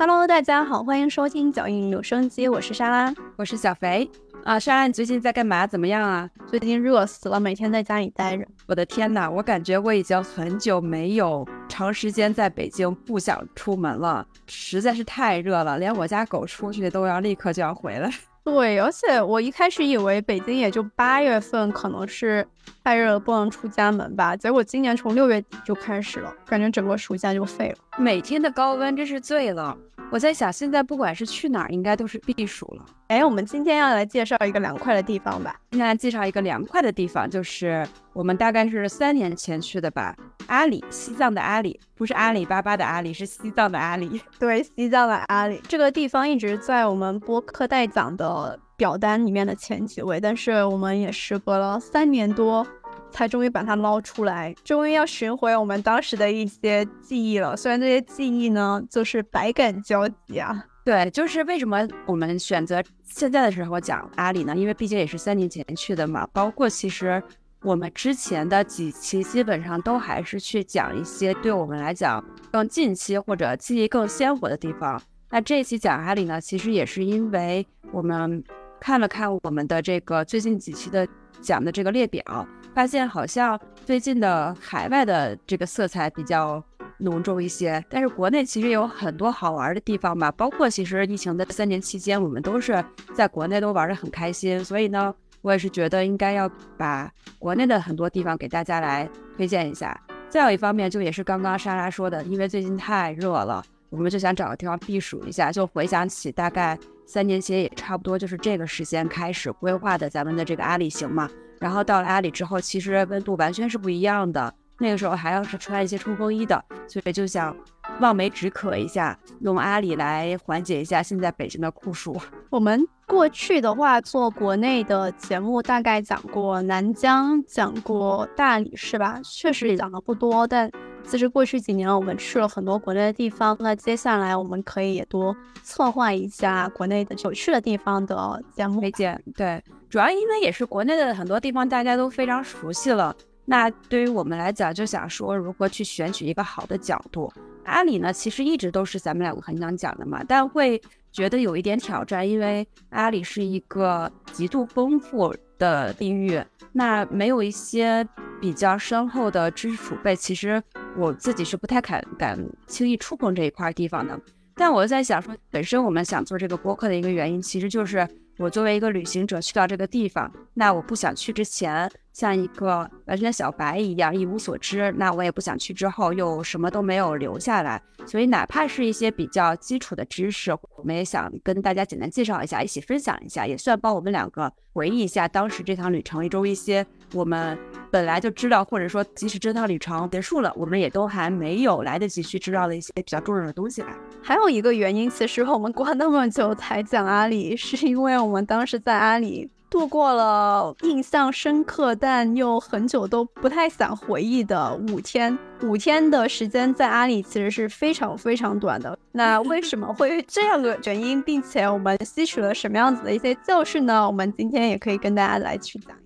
Hello，大家好，欢迎收听脚印留声机，我是莎拉，我是小肥。啊，莎拉，你最近在干嘛？怎么样啊？最近热死了，每天在家里待着。我的天呐，我感觉我已经很久没有长时间在北京不想出门了，实在是太热了，连我家狗出去都要立刻就要回来。对，而且我一开始以为北京也就八月份可能是太热了不能出家门吧，结果今年从六月底就开始了，感觉整个暑假就废了。每天的高温真是醉了。我在想，现在不管是去哪儿，应该都是避暑了。哎，我们今天要来介绍一个凉快的地方吧。今天来介绍一个凉快的地方，就是我们大概是三年前去的吧。阿里，西藏的阿里，不是阿里巴巴的阿里，是西藏的阿里。对，西藏的阿里这个地方一直在我们播客待讲的表单里面的前几位，但是我们也时隔了三年多。才终于把它捞出来，终于要寻回我们当时的一些记忆了。虽然这些记忆呢，就是百感交集啊。对，就是为什么我们选择现在的时候讲阿里呢？因为毕竟也是三年前去的嘛。包括其实我们之前的几期，基本上都还是去讲一些对我们来讲更近期或者记忆更鲜活的地方。那这一期讲阿里呢，其实也是因为我们看了看我们的这个最近几期的讲的这个列表。发现好像最近的海外的这个色彩比较浓重一些，但是国内其实有很多好玩的地方吧。包括其实疫情的三年期间，我们都是在国内都玩得很开心，所以呢，我也是觉得应该要把国内的很多地方给大家来推荐一下。再有一方面，就也是刚刚莎拉说的，因为最近太热了，我们就想找个地方避暑一下。就回想起大概三年前，也差不多就是这个时间开始规划的咱们的这个阿里行嘛。然后到了阿里之后，其实温度完全是不一样的。那个时候还要是穿一些冲锋衣的，所以就想望梅止渴一下，用阿里来缓解一下现在北京的酷暑。我们过去的话做国内的节目，大概讲过南疆，讲过大理，是吧？确实讲的不多，但其实过去几年我们去了很多国内的地方。那接下来我们可以也多策划一下国内的有趣的地方的节目推荐。对。主要因为也是国内的很多地方大家都非常熟悉了，那对于我们来讲就想说如何去选取一个好的角度。阿里呢其实一直都是咱们两个很想讲的嘛，但会觉得有一点挑战，因为阿里是一个极度丰富的地域，那没有一些比较深厚的知识储备，其实我自己是不太敢敢轻易触碰这一块地方的。但我在想说，本身我们想做这个播客的一个原因，其实就是。我作为一个旅行者去到这个地方，那我不想去之前像一个完全小白一样一无所知，那我也不想去之后又什么都没有留下来。所以哪怕是一些比较基础的知识，我们也想跟大家简单介绍一下，一起分享一下，也算帮我们两个回忆一下当时这趟旅程一周一些我们本来就知道，或者说即使这趟旅程结束了，我们也都还没有来得及去知道的一些比较重要的东西吧。还有一个原因，其实我们过那么久才讲阿里，是因为我们当时在阿里度过了印象深刻但又很久都不太想回忆的五天。五天的时间在阿里其实是非常非常短的。那为什么会这样的原因，并且我们吸取了什么样子的一些教训呢？我们今天也可以跟大家来去讲。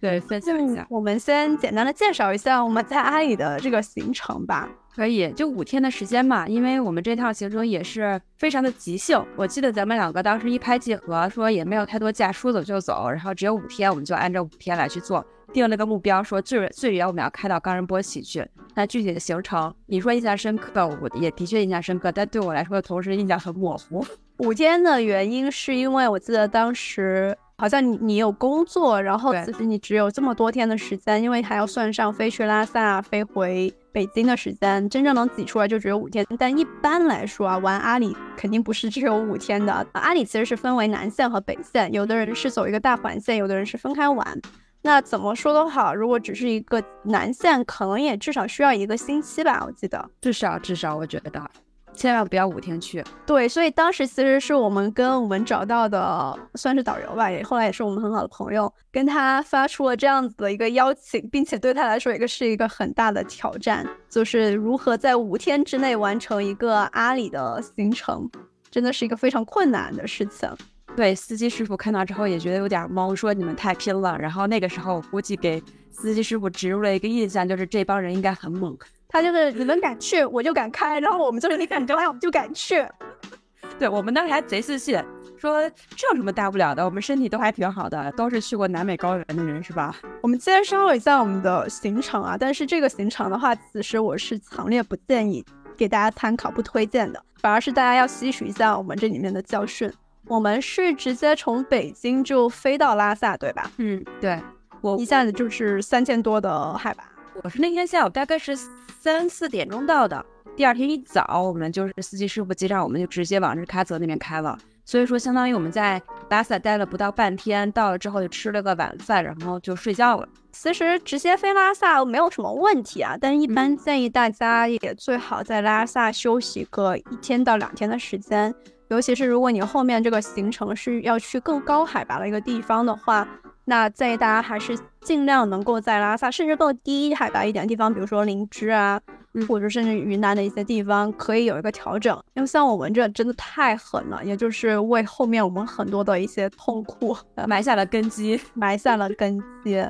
对，分享一下。我们先简单的介绍一下我们在阿里的这个行程吧。可以，就五天的时间嘛，因为我们这趟行程也是非常的即兴。我记得咱们两个当时一拍即合，说也没有太多假，说走就走，然后只有五天，我们就按照五天来去做，定了个目标，说最最远我们要开到冈仁波齐去。那具体的行程，你说印象深刻，我也的确印象深刻，但对我来说，同时印象很模糊。五天的原因是因为我记得当时。好像你你有工作，然后其实你只有这么多天的时间，因为还要算上飞去拉萨、飞回北京的时间，真正能挤出来就只有五天。但一般来说啊，玩阿里肯定不是只有五天的。阿里其实是分为南线和北线，有的人是走一个大环线，有的人是分开玩。那怎么说都好，如果只是一个南线，可能也至少需要一个星期吧，我记得至少至少我觉得。千万不要五天去。对，所以当时其实是我们跟我们找到的算是导游吧，也后来也是我们很好的朋友，跟他发出了这样子的一个邀请，并且对他来说一个是一个很大的挑战，就是如何在五天之内完成一个阿里的行程，真的是一个非常困难的事情。对，司机师傅看到之后也觉得有点懵，说你们太拼了。然后那个时候估计给司机师傅植入了一个印象，就是这帮人应该很猛。他就是你们敢去，我就敢开，然后我们就是你敢开，我们就敢去。对我们当时还贼自信，说这有什么大不了的，我们身体都还挺好的，都是去过南美高原的人是吧？我们介绍一下我们的行程啊，但是这个行程的话，此时我是强烈不建议给大家参考，不推荐的，反而是大家要吸取一下我们这里面的教训。我们是直接从北京就飞到拉萨，对吧？嗯，对，我一下子就是三千多的海拔。我是那天下午大概是三四点钟到的。第二天一早，我们就是司机师傅接上，我们就直接往日喀则那边开了。所以说，相当于我们在拉萨待了不到半天，到了之后就吃了个晚饭，然后就睡觉了。其实直接飞拉萨没有什么问题啊，但一般建议大家也最好在拉萨休息个一天到两天的时间，尤其是如果你后面这个行程是要去更高海拔的一个地方的话。那建议大家还是尽量能够在拉萨，甚至更低海拔一点的地方，比如说林芝啊，或者甚至云南的一些地方，可以有一个调整。因为像我们这真的太狠了，也就是为后面我们很多的一些痛苦埋下了根基，埋下了根基。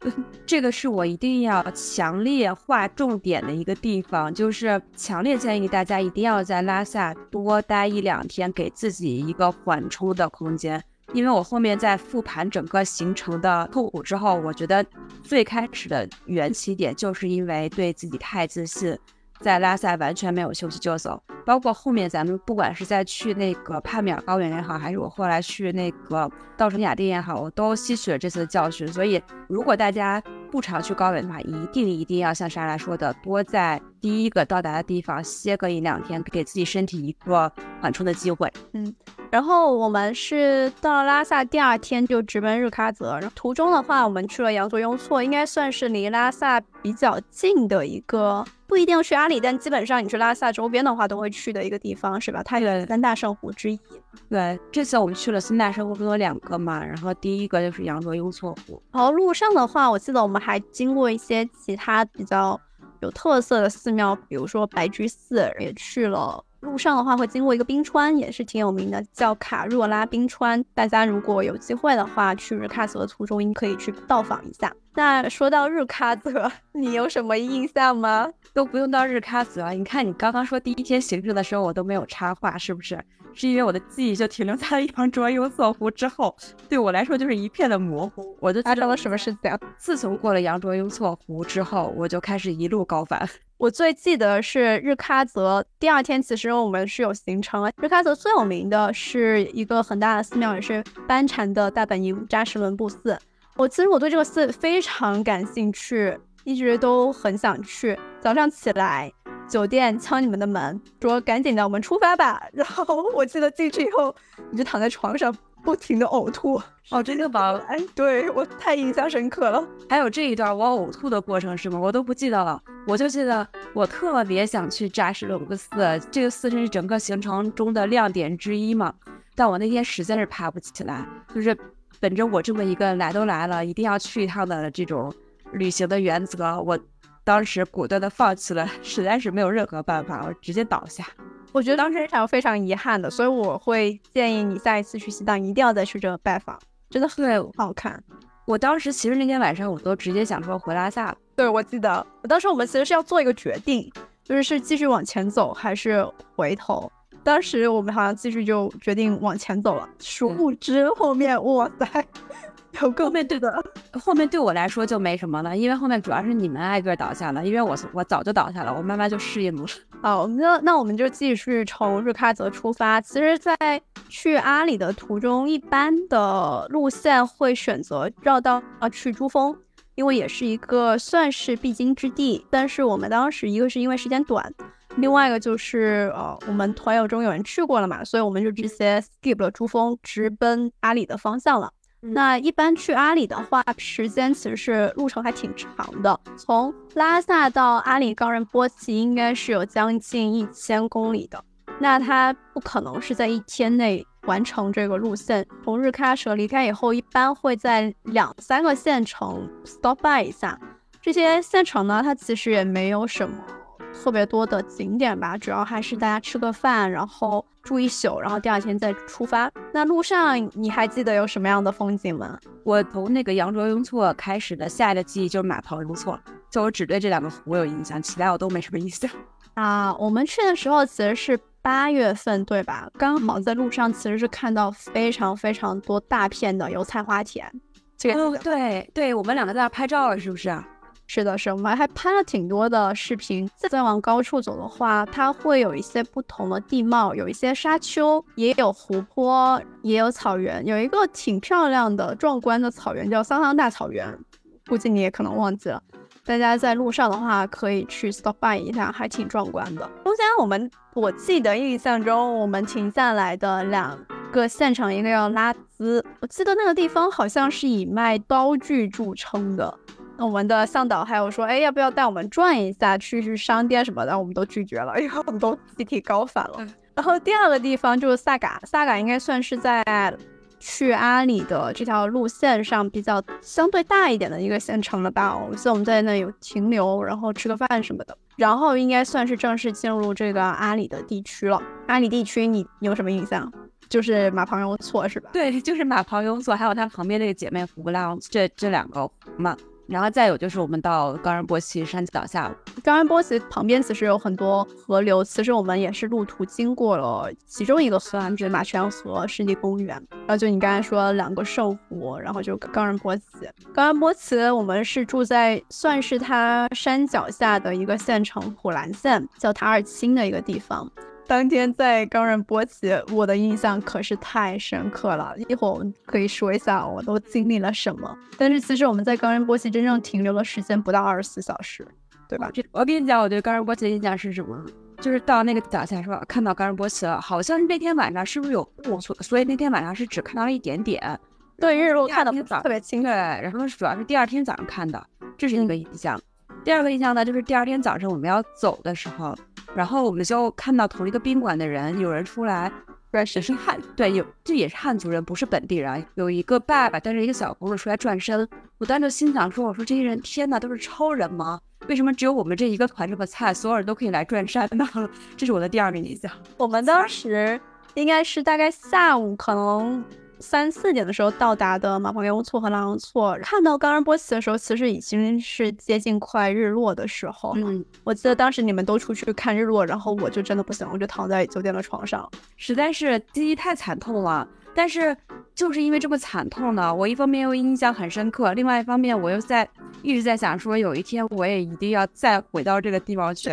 这个是我一定要强烈划重点的一个地方，就是强烈建议大家一定要在拉萨多待一两天，给自己一个缓冲的空间。因为我后面在复盘整个行程的痛苦之后，我觉得最开始的缘起点就是因为对自己太自信，在拉萨完全没有休息就走。包括后面咱们不管是在去那个帕米尔高原也好，还是我后来去那个稻城亚丁也好，我都吸取了这次的教训。所以，如果大家不常去高原的话，一定一定要像莎拉说的，多在第一个到达的地方歇个一两天，给自己身体一个缓冲的机会。嗯。然后我们是到了拉萨，第二天就直奔日喀则。然后途中的话，我们去了羊卓雍措，应该算是离拉萨比较近的一个，不一定去阿里，但基本上你去拉萨周边的话，都会去的一个地方，是吧？它有三大圣湖之一。对，这次我们去了三大圣湖中有两个嘛，然后第一个就是羊卓雍措湖。然后路上的话，我记得我们还经过一些其他比较有特色的寺庙，比如说白居寺，也去了。路上的话会经过一个冰川，也是挺有名的，叫卡若拉冰川。大家如果有机会的话，去日喀则的途中，应可以去到访一下。那说到日喀则，你有什么印象吗？都不用到日喀则，你看你刚刚说第一天行程的时候，我都没有插话，是不是？是因为我的记忆就停留在了羊卓雍措湖之后，对我来说就是一片的模糊。我就发生了什么事情？自从过了羊卓雍措湖之后，我就开始一路高反。我最记得是日喀则第二天，其实我们是有行程。日喀则最有名的是一个很大的寺庙，也是班禅的大本营扎什伦布寺。我其实我对这个寺非常感兴趣，一直都很想去。早上起来，酒店敲你们的门，说赶紧的，我们出发吧。然后我记得进去以后，你就躺在床上。不停的呕吐哦，真的吗？哎，对我太印象深刻了。还有这一段我呕吐的过程是吗？我都不记得了。我就记得我特别想去扎什伦布寺，这个寺是整个行程中的亮点之一嘛。但我那天实在是爬不起来，就是本着我这么一个来都来了，一定要去一趟的这种旅行的原则，我当时果断的放弃了，实在是没有任何办法，我直接倒下。我觉得当时非常非常遗憾的，所以我会建议你下一次去西藏一定要再去这个拜访，真的很好看。我当时其实那天晚上我都直接想说回拉萨了。对，我记得我当时我们其实是要做一个决定，就是是继续往前走还是回头。当时我们好像继续就决定往前走了，殊不知后面哇塞。后面对的，后面对我来说就没什么了，因为后面主要是你们挨个倒下了，因为我我早就倒下了，我慢慢就适应了。好，那那我们就继续从日喀则出发。其实，在去阿里的途中，一般的路线会选择绕道啊去珠峰，因为也是一个算是必经之地。但是我们当时一个是因为时间短，另外一个就是呃我们团友中有人去过了嘛，所以我们就直接 skip 了珠峰，直奔阿里的方向了。那一般去阿里的话，时间其实是路程还挺长的。从拉萨到阿里冈仁波齐应该是有将近一千公里的。那它不可能是在一天内完成这个路线。从日喀则离开以后，一般会在两三个县城 stop by 一下。这些县城呢，它其实也没有什么。特别多的景点吧，主要还是大家吃个饭，然后住一宿，然后第二天再出发。那路上你还记得有什么样的风景吗？我从那个羊卓雍措开始的下一个记忆就是马旁雍措，就我只对这两个湖有印象，其他我都没什么印象。啊，我们去的时候其实是八月份对吧？刚好在路上其实是看到非常非常多大片的油菜花田。这个对对，我们两个在那拍照了是不是？是的，是我们还拍了挺多的视频。再往高处走的话，它会有一些不同的地貌，有一些沙丘，也有湖泊，也有草原。有一个挺漂亮的、壮观的草原，叫桑桑大草原，估计你也可能忘记了。大家在路上的话，可以去 stop by 一下，还挺壮观的。中间我们，我记得印象中，我们停下来的两个县城，一个叫拉兹，我记得那个地方好像是以卖刀具著称的。我们的向导还有说，哎，要不要带我们转一下，去去商店什么的？我们都拒绝了，因为我们都集体高反了。然后第二个地方就是萨嘎，萨嘎应该算是在去阿里的这条路线上比较相对大一点的一个县城了吧？我记得我们在那有停留，然后吃个饭什么的。然后应该算是正式进入这个阿里的地区了。阿里地区你有什么印象？就是马旁雍错是吧？对，就是马旁雍错，还有它旁边那个姐妹湖浪，这这两个湖嘛。然后再有就是我们到冈仁波齐山脚下，冈仁波齐旁边其实有很多河流，其实我们也是路途经过了其中一个河，就是马泉河湿地公园。然后就你刚才说两个圣湖，然后就冈仁波齐。冈仁波齐我们是住在算是它山脚下的一个县城普兰县，叫塔尔钦的一个地方。当天在冈仁波齐，我的印象可是太深刻了。一会儿我们可以说一下我都经历了什么。但是其实我们在冈仁波齐真正停留的时间不到二十四小时，对吧？我跟你讲，我对冈仁波齐的印象是什么？就是到那个脚下说看到冈仁波齐了，好像是那天晚上是不是有雾？所以那天晚上是只看到了一点点。对，日落看的特别清。对，然后主要是第二天早上看的，这是一个印象。第二个印象呢，就是第二天早上我们要走的时候。然后我们就看到同一个宾馆的人，有人出来，不是是汉，对，有这也是汉族人，不是本地人。有一个爸爸带着一个小朋友出来转身，我当时就心想说：“我说这些人，天哪，都是超人吗？为什么只有我们这一个团这么菜，所有人都可以来转山呢？”这是我的第二个印象。我们当时应该是大概下午，可能。三四点的时候到达的马旁雍错和拉昂错，看到冈仁波齐的时候，其实已经是接近快日落的时候。嗯，我记得当时你们都出去看日落，然后我就真的不行，我就躺在酒店的床上，实在是记忆太惨痛了。但是就是因为这么惨痛呢，我一方面又印象很深刻，另外一方面我又在一直在想说，有一天我也一定要再回到这个地方去。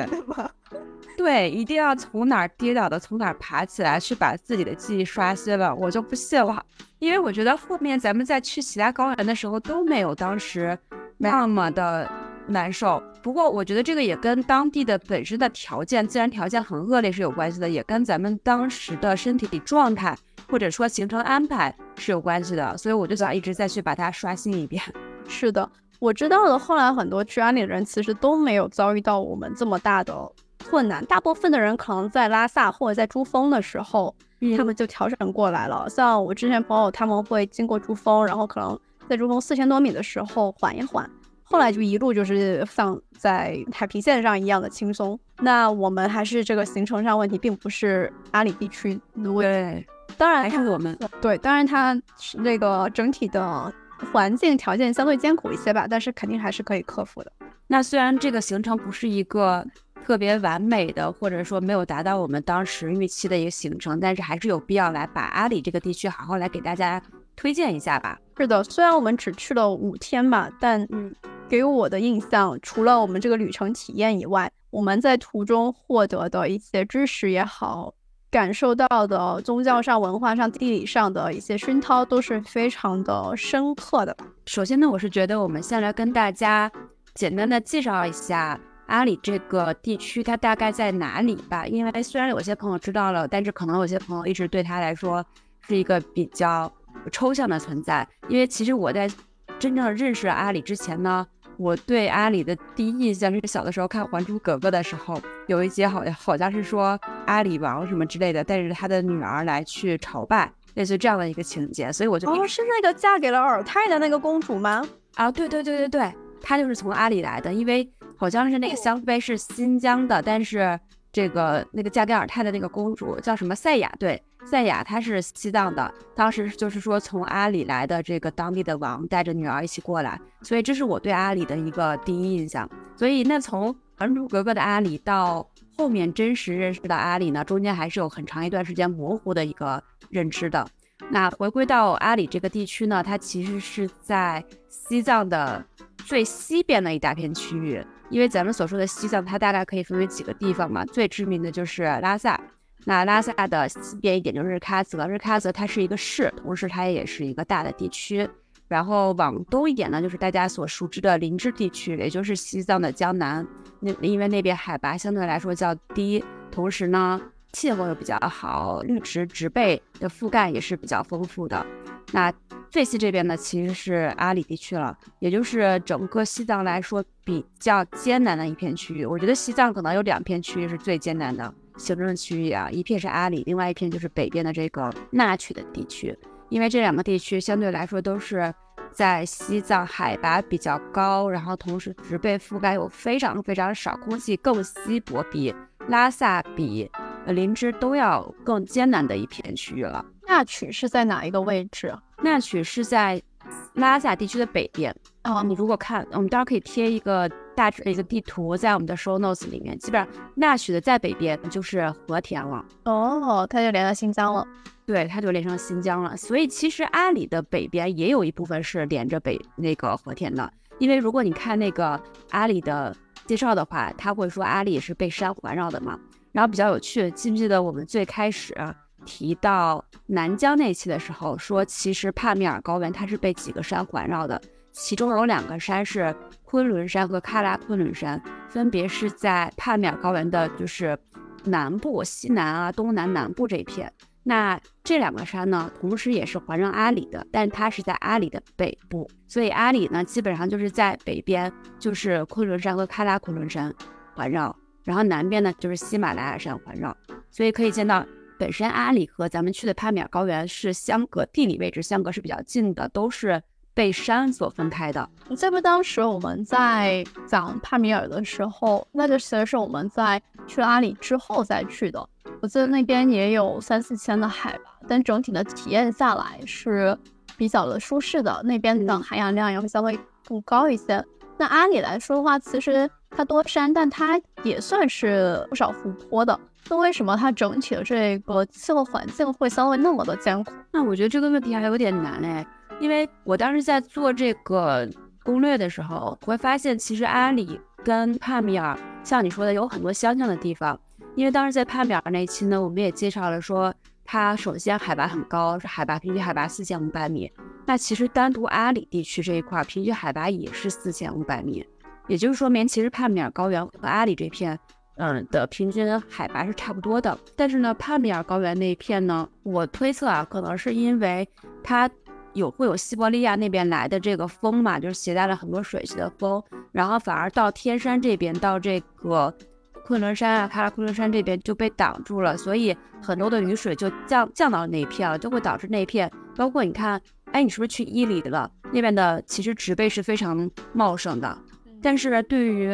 对，一定要从哪儿跌倒的从哪儿爬起来，去把自己的记忆刷新了，我就不信了。因为我觉得后面咱们再去其他高原的时候都没有当时那么的难受。不过我觉得这个也跟当地的本身的条件、自然条件很恶劣是有关系的，也跟咱们当时的身体状态或者说行程安排是有关系的。所以我就想一直再去把它刷新一遍。是的，我知道的。后来很多去安里的人其实都没有遭遇到我们这么大的。困难，大部分的人可能在拉萨或者在珠峰的时候，他们就调整过来了。像我之前朋友，他们会经过珠峰，然后可能在珠峰四千多米的时候缓一缓，后来就一路就是像在海平线上一样的轻松。那我们还是这个行程上问题，并不是阿里地区的问题。对，当然还是我们对，当然它那个整体的环境条件相对艰苦一些吧，但是肯定还是可以克服的。那虽然这个行程不是一个。特别完美的，或者说没有达到我们当时预期的一个行程，但是还是有必要来把阿里这个地区好好来给大家推荐一下吧。是的，虽然我们只去了五天吧，但嗯，给我的印象，除了我们这个旅程体验以外，我们在途中获得的一些知识也好，感受到的宗教上、文化上、地理上的一些熏陶，都是非常的深刻的。首先呢，我是觉得我们先来跟大家简单的介绍一下。阿里这个地区，它大概在哪里吧？因为虽然有些朋友知道了，但是可能有些朋友一直对他来说是一个比较抽象的存在。因为其实我在真正认识阿里之前呢，我对阿里的第一印象是小的时候看《还珠格格》的时候，有一节好像好像是说阿里王什么之类的带着他的女儿来去朝拜，类似这样的一个情节，所以我就哦，是那个嫁给了尔泰的那个公主吗？啊，对对对对对，她就是从阿里来的，因为。好像是那个香妃是新疆的，但是这个那个嫁给尔泰的那个公主叫什么赛亚？对，赛亚她是西藏的，当时就是说从阿里来的这个当地的王带着女儿一起过来，所以这是我对阿里的一个第一印象。所以那从《还珠格格》的阿里到后面真实认识到阿里呢，中间还是有很长一段时间模糊的一个认知的。那回归到阿里这个地区呢，它其实是在西藏的最西边的一大片区域。因为咱们所说的西藏，它大概可以分为几个地方嘛，最知名的就是拉萨。那拉萨的西边一点就是日喀则，日喀则它是一个市，同时它也是一个大的地区。然后往东一点呢，就是大家所熟知的林芝地区，也就是西藏的江南。那因为那边海拔相对来说较低，同时呢气候又比较好，绿植植被的覆盖也是比较丰富的。那最西这边呢，其实是阿里地区了，也就是整个西藏来说比较艰难的一片区域。我觉得西藏可能有两片区域是最艰难的行政区域啊，一片是阿里，另外一片就是北边的这个纳曲的地区。因为这两个地区相对来说都是在西藏海拔比较高，然后同时植被覆盖又非常非常少，空气更稀薄，比拉萨比林芝都要更艰难的一片区域了。那曲是在哪一个位置？那曲是在拉萨地区的北边。哦，你如果看，我们待会儿可以贴一个大致的一个地图在我们的 show notes 里面。基本上，那曲的在北边就是和田了。哦，它就连到新疆了。对，它就连上新疆了。所以其实阿里的北边也有一部分是连着北那个和田的。因为如果你看那个阿里的介绍的话，他会说阿里是被山环绕的嘛。然后比较有趣，记不记得我们最开始？提到南疆那期的时候，说其实帕米尔高原它是被几个山环绕的，其中有两个山是昆仑山和喀拉昆仑山，分别是在帕米尔高原的就是南部、西南啊、东南南部这一片。那这两个山呢，同时也是环绕阿里的，但它是在阿里的北部，所以阿里呢基本上就是在北边，就是昆仑山和喀拉昆仑山环绕，然后南边呢就是喜马拉雅山环绕，所以可以见到。本身阿里和咱们去的帕米尔高原是相隔，地理位置相隔是比较近的，都是被山所分开的。你记不？当时我们在讲帕米尔的时候，那就其实是我们在去了阿里之后再去的。我记得那边也有三四千的海拔，但整体的体验下来是比较的舒适的。那边的含氧量也会相对更高一些。那阿里来说的话，其实它多山，但它也算是不少湖泊的。那为什么它整体的这个气候环境会相对那么的艰苦？那我觉得这个问题还有点难哎，因为我当时在做这个攻略的时候，我会发现其实阿里跟帕米尔，像你说的有很多相像的地方。因为当时在帕米尔那一期呢，我们也介绍了说，它首先海拔很高，是海拔平均海拔四千五百米。那其实单独阿里地区这一块平均海拔也是四千五百米，也就是说明其实帕米尔高原和阿里这片，嗯的平均海拔是差不多的。但是呢，帕米尔高原那一片呢，我推测啊，可能是因为它有会有西伯利亚那边来的这个风嘛，就是携带了很多水汽的风，然后反而到天山这边，到这个昆仑山啊、喀拉昆仑山这边就被挡住了，所以很多的雨水就降降到那一片了，就会导致那一片，包括你看。哎，你是不是去伊犁了？那边的其实植被是非常茂盛的，但是对于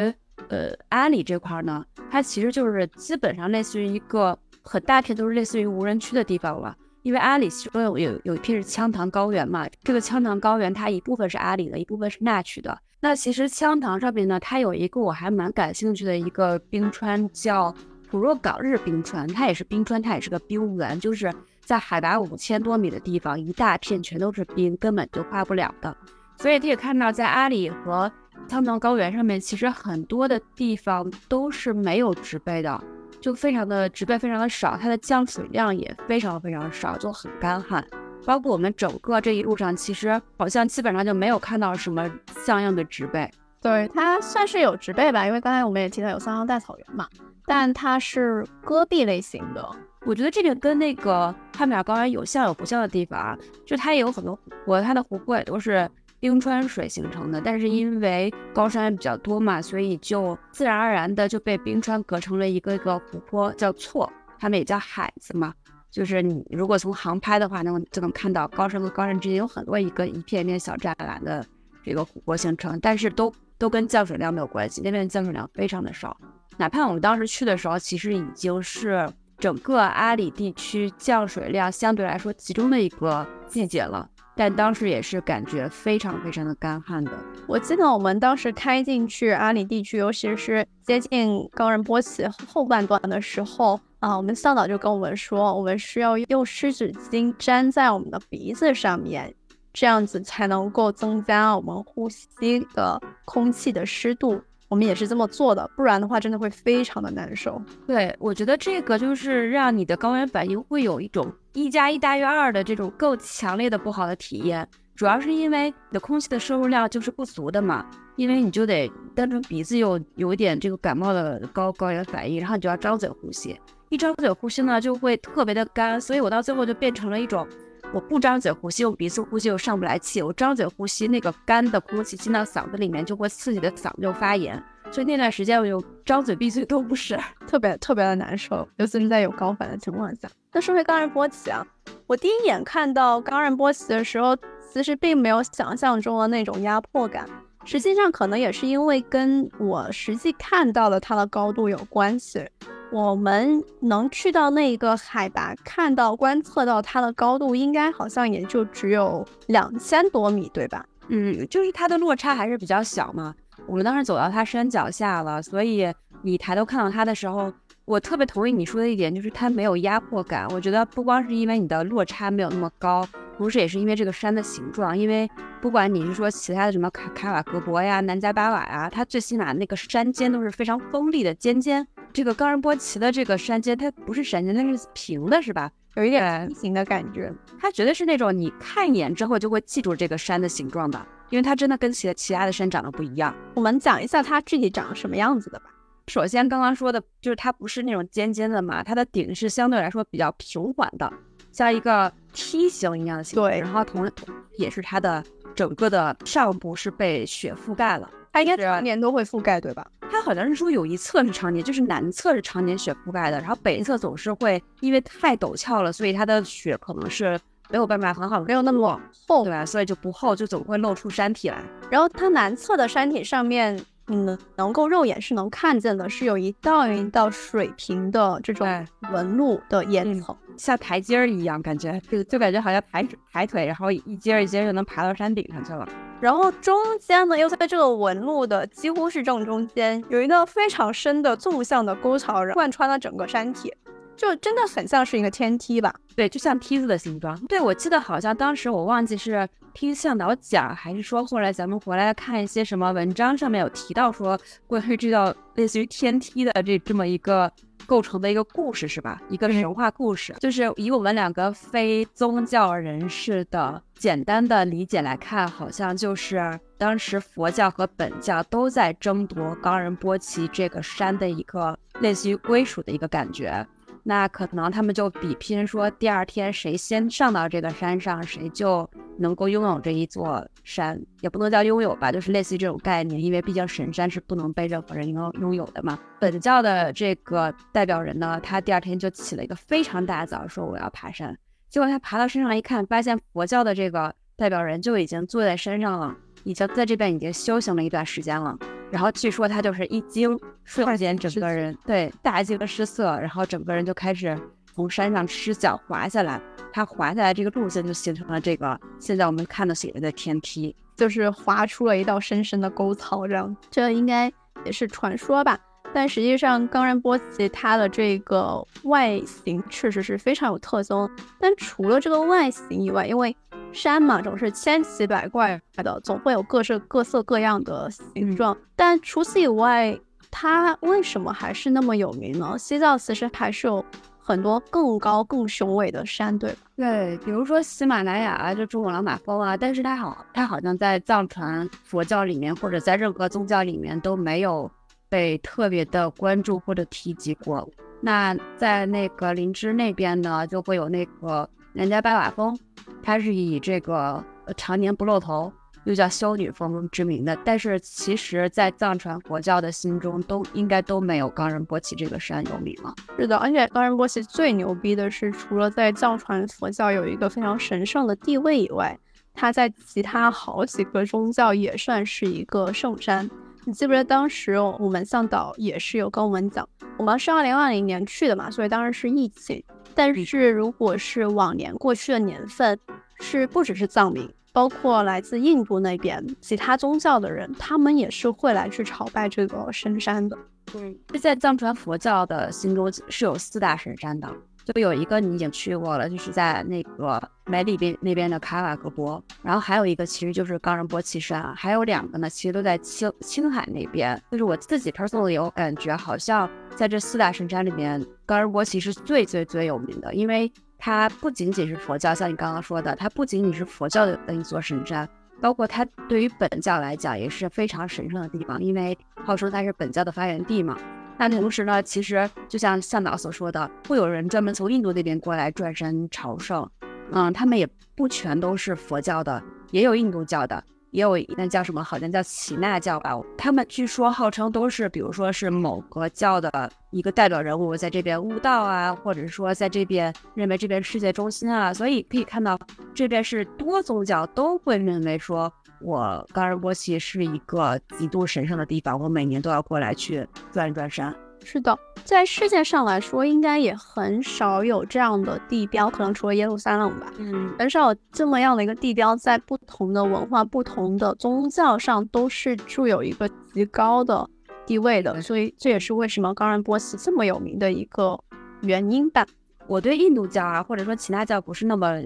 呃阿里这块呢，它其实就是基本上类似于一个很大片都是类似于无人区的地方了。因为阿里其中有有有一片是羌塘高原嘛，这个羌塘高原它一部分是阿里的，一部分是纳曲的。那其实羌塘上面呢，它有一个我还蛮感兴趣的一个冰川，叫普若岗日冰川，它也是冰川，它也是个冰原，就是。在海拔五千多米的地方，一大片全都是冰，根本就化不了的。所以可以看到，在阿里和羌塘高原上面，其实很多的地方都是没有植被的，就非常的植被非常的少，它的降水量也非常非常少，就很干旱。包括我们整个这一路上，其实好像基本上就没有看到什么像样的植被。对，它算是有植被吧，因为刚才我们也提到有桑香大草原嘛，但它是戈壁类型的。我觉得这个跟那个帕米尔高原有像有不像的地方啊，就它也有很多湖泊，它的湖泊也都是冰川水形成的，但是因为高山比较多嘛，所以就自然而然的就被冰川隔成了一个一个湖泊，叫错，他们也叫海子嘛。就是你如果从航拍的话，能就能看到高山和高山之间有很多一个一片一片小栅栏的这个湖泊形成，但是都都跟降水量没有关系，那边降水量非常的少，哪怕我们当时去的时候，其实已经是。整个阿里地区降水量相对来说集中的一个季节了，但当时也是感觉非常非常的干旱的。我记得我们当时开进去阿里地区，尤其是接近冈仁波齐后半段的时候啊，我们向导就跟我们说，我们需要用湿纸巾粘在我们的鼻子上面，这样子才能够增加我们呼吸的空气的湿度。我们也是这么做的，不然的话真的会非常的难受。对，我觉得这个就是让你的高原反应会有一种一加一大于二的这种更强烈的不好的体验，主要是因为你的空气的摄入量就是不足的嘛，因为你就得单纯鼻子又有一点这个感冒的高高原反应，然后你就要张嘴呼吸，一张嘴呼吸呢就会特别的干，所以我到最后就变成了一种。我不张嘴呼吸，用鼻子呼吸又上不来气。我张嘴呼吸，那个干的空气进到嗓子里面，就会刺激的嗓子就发炎。所以那段时间我就张嘴闭嘴都不是，特别特别的难受，尤其是在有高反的情况下。那说回冈仁波齐啊，我第一眼看到冈仁波齐的时候，其实并没有想象中的那种压迫感。实际上，可能也是因为跟我实际看到的它的高度有关系。我们能去到那个海拔，看到观测到它的高度，应该好像也就只有两千多米，对吧？嗯，就是它的落差还是比较小嘛。我们当时走到它山脚下了，所以你抬头看到它的时候，我特别同意你说的一点，就是它没有压迫感。我觉得不光是因为你的落差没有那么高。同时，也是因为这个山的形状，因为不管你是说其他的什么卡卡瓦格博呀、南迦巴瓦呀，它最起码那个山尖都是非常锋利的尖尖。这个冈仁波齐的这个山尖，它不是山尖，它是平的，是吧？有一点梯形的感觉。它绝对是那种你看一眼之后就会记住这个山的形状的，因为它真的跟其其他的山长得不一样。我们讲一下它具体长什么样子的吧。首先，刚刚说的就是它不是那种尖尖的嘛，它的顶是相对来说比较平缓的。像一个梯形一样的形状，对，然后同也是它的整个的上部是被雪覆盖了，它应该常年都会覆盖，对吧？它好像是说有一侧是常年，就是南侧是常年雪覆盖的，然后北侧总是会因为太陡峭了，所以它的雪可能是没有办法很好的，没有那么厚，对吧？所以就不厚，就总会露出山体来。然后它南侧的山体上面。嗯，能够肉眼是能看见的，是有一道一道水平的这种纹路的岩层，像台阶儿一样，感觉就就感觉好像抬抬腿，然后一阶一阶就能爬到山顶上去了。然后中间呢，又在这个纹路的几乎是正中间，有一道非常深的纵向的沟槽，贯穿了整个山体。就真的很像是一个天梯吧？对，就像梯子的形状。对，我记得好像当时我忘记是听向导讲，还是说后来咱们回来看一些什么文章，上面有提到说关于这道类似于天梯的这这么一个构成的一个故事，是吧？一个神话故事。就是以我们两个非宗教人士的简单的理解来看，好像就是当时佛教和本教都在争夺冈仁波齐这个山的一个类似于归属的一个感觉。那可能他们就比拼说，第二天谁先上到这个山上，谁就能够拥有这一座山，也不能叫拥有吧，就是类似于这种概念。因为毕竟神山是不能被任何人拥拥有的嘛。本教的这个代表人呢，他第二天就起了一个非常大早，说我要爬山。结果他爬到山上一看，发现佛教的这个代表人就已经坐在山上了，已经在这边已经修行了一段时间了。然后据说他就是一惊，瞬间整个人对大惊失色，然后整个人就开始从山上吃脚滑下来。它滑下来这个路线就形成了这个现在我们看到写着的天梯，就是滑出了一道深深的沟槽。这样，这应该也是传说吧？但实际上，冈仁波齐它的这个外形确实是非常有特征。但除了这个外形以外，因为山嘛，总是千奇百怪的，总会有各式各色各样的形状。但除此以外，它为什么还是那么有名呢？西藏其实还是有很多更高、更雄伟的山，对吧？对，比如说喜马拉雅啊，就珠穆朗玛峰啊。但是它好，它好像在藏传佛教里面，或者在任何宗教里面都没有被特别的关注或者提及过。那在那个林芝那边呢，就会有那个南迦巴瓦峰。它是以这个常年不露头，又叫修女峰之名的。但是其实，在藏传佛教的心中，都应该都没有冈仁波齐这个山有名了。是的，而且冈仁波齐最牛逼的是，除了在藏传佛教有一个非常神圣的地位以外，它在其他好几个宗教也算是一个圣山。你记不记得当时我们向导也是有跟我们讲，我们是二零二零年去的嘛，所以当时是疫情。但是如果是往年过去的年份，是不只是藏民，包括来自印度那边其他宗教的人，他们也是会来去朝拜这个神山的。嗯，在藏传佛教的心中是有四大神山的。就有一个你已经去过了，就是在那个梅里边那边的卡瓦格博，然后还有一个其实就是冈仁波齐山，还有两个呢，其实都在青青海那边。就是我自己 personally 有感觉，好像在这四大神山里面，冈仁波齐是最最最有名的，因为它不仅仅是佛教，像你刚刚说的，它不仅仅是佛教的一座神山，包括它对于本教来讲也是非常神圣的地方，因为号称它是本教的发源地嘛。那同时呢，其实就像向导所说的，会有人专门从印度那边过来转山朝圣。嗯，他们也不全都是佛教的，也有印度教的，也有那叫什么，好像叫齐那教吧。他们据说号称都是，比如说是某个教的一个代表人物，在这边悟道啊，或者说在这边认为这边世界中心啊。所以可以看到，这边是多宗教都会认为说。我冈仁波齐是一个极度神圣的地方，我每年都要过来去转一转山。是的，在世界上来说，应该也很少有这样的地标，可能除了耶路撒冷吧。嗯，很少有这么样的一个地标，在不同的文化、不同的宗教上都是具有一个极高的地位的。所以这也是为什么冈仁波齐这么有名的一个原因吧。我对印度教啊，或者说其他教不是那么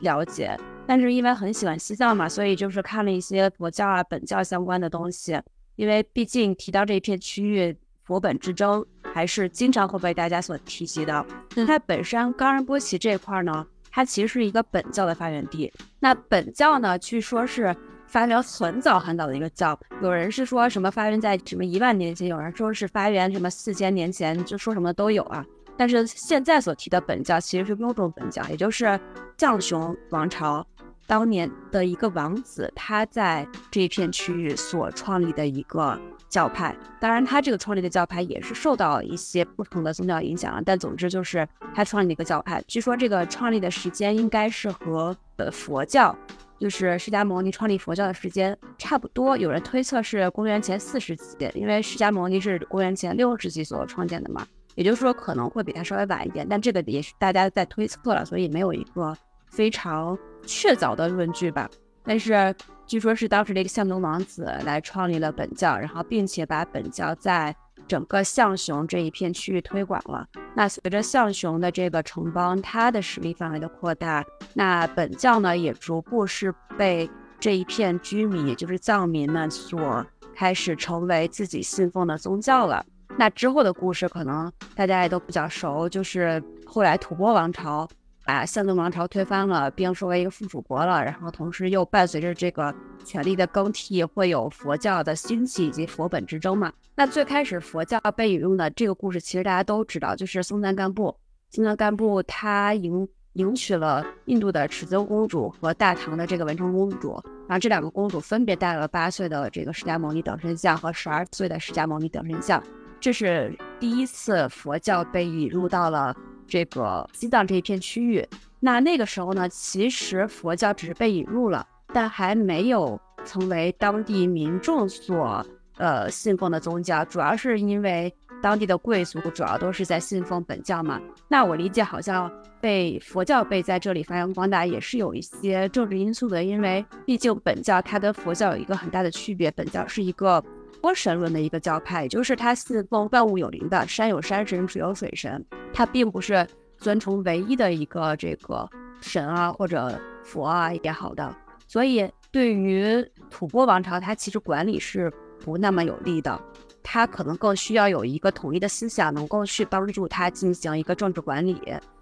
了解。但是因为很喜欢西藏嘛，所以就是看了一些佛教啊、本教相关的东西。因为毕竟提到这一片区域，佛本之争还是经常会被大家所提及的。它本身冈仁波齐这块呢，它其实是一个本教的发源地。那本教呢，据说是发源很早很早的一个教，有人是说什么发源在什么一万年前，有人说是发源什么四千年前，就说什么都有啊。但是现在所提的本教其实是雍正本教，也就是藏雄王朝。当年的一个王子，他在这一片区域所创立的一个教派，当然他这个创立的教派也是受到一些不同的宗教影响啊，但总之就是他创立的一个教派。据说这个创立的时间应该是和呃佛教，就是释迦牟尼创立佛教的时间差不多。有人推测是公元前四世纪，因为释迦牟尼是公元前六世纪所创建的嘛，也就是说可能会比他稍微晚一点，但这个也是大家在推测了，所以没有一个非常。确凿的论据吧，但是据说是当时的一个象东王子来创立了本教，然后并且把本教在整个象雄这一片区域推广了。那随着象雄的这个城邦它的势力范围的扩大，那本教呢也逐步是被这一片居民，也就是藏民们所开始成为自己信奉的宗教了。那之后的故事可能大家也都比较熟，就是后来吐蕃王朝。把象宗王朝推翻了，并说为一个附属国了，然后同时又伴随着这个权力的更替，会有佛教的兴起以及佛本之争嘛？那最开始佛教被引用的这个故事，其实大家都知道，就是松赞干布。松赞干布他迎迎娶了印度的尺尊公主和大唐的这个文成公主，然后这两个公主分别带了八岁的这个释迦牟尼等身像和十二岁的释迦牟尼等身像，这是第一次佛教被引入到了。这个西藏这一片区域，那那个时候呢，其实佛教只是被引入了，但还没有成为当地民众所呃信奉的宗教。主要是因为当地的贵族主要都是在信奉本教嘛。那我理解好像被佛教被在这里发扬光大，也是有一些政治因素的，因为毕竟本教它跟佛教有一个很大的区别，本教是一个多神论的一个教派，也就是它信奉万物有灵的，山有山神，水有水神。它并不是尊崇唯一的一个这个神啊或者佛啊也好的，所以对于吐蕃王朝，它其实管理是不那么有利的，它可能更需要有一个统一的思想，能够去帮助它进行一个政治管理。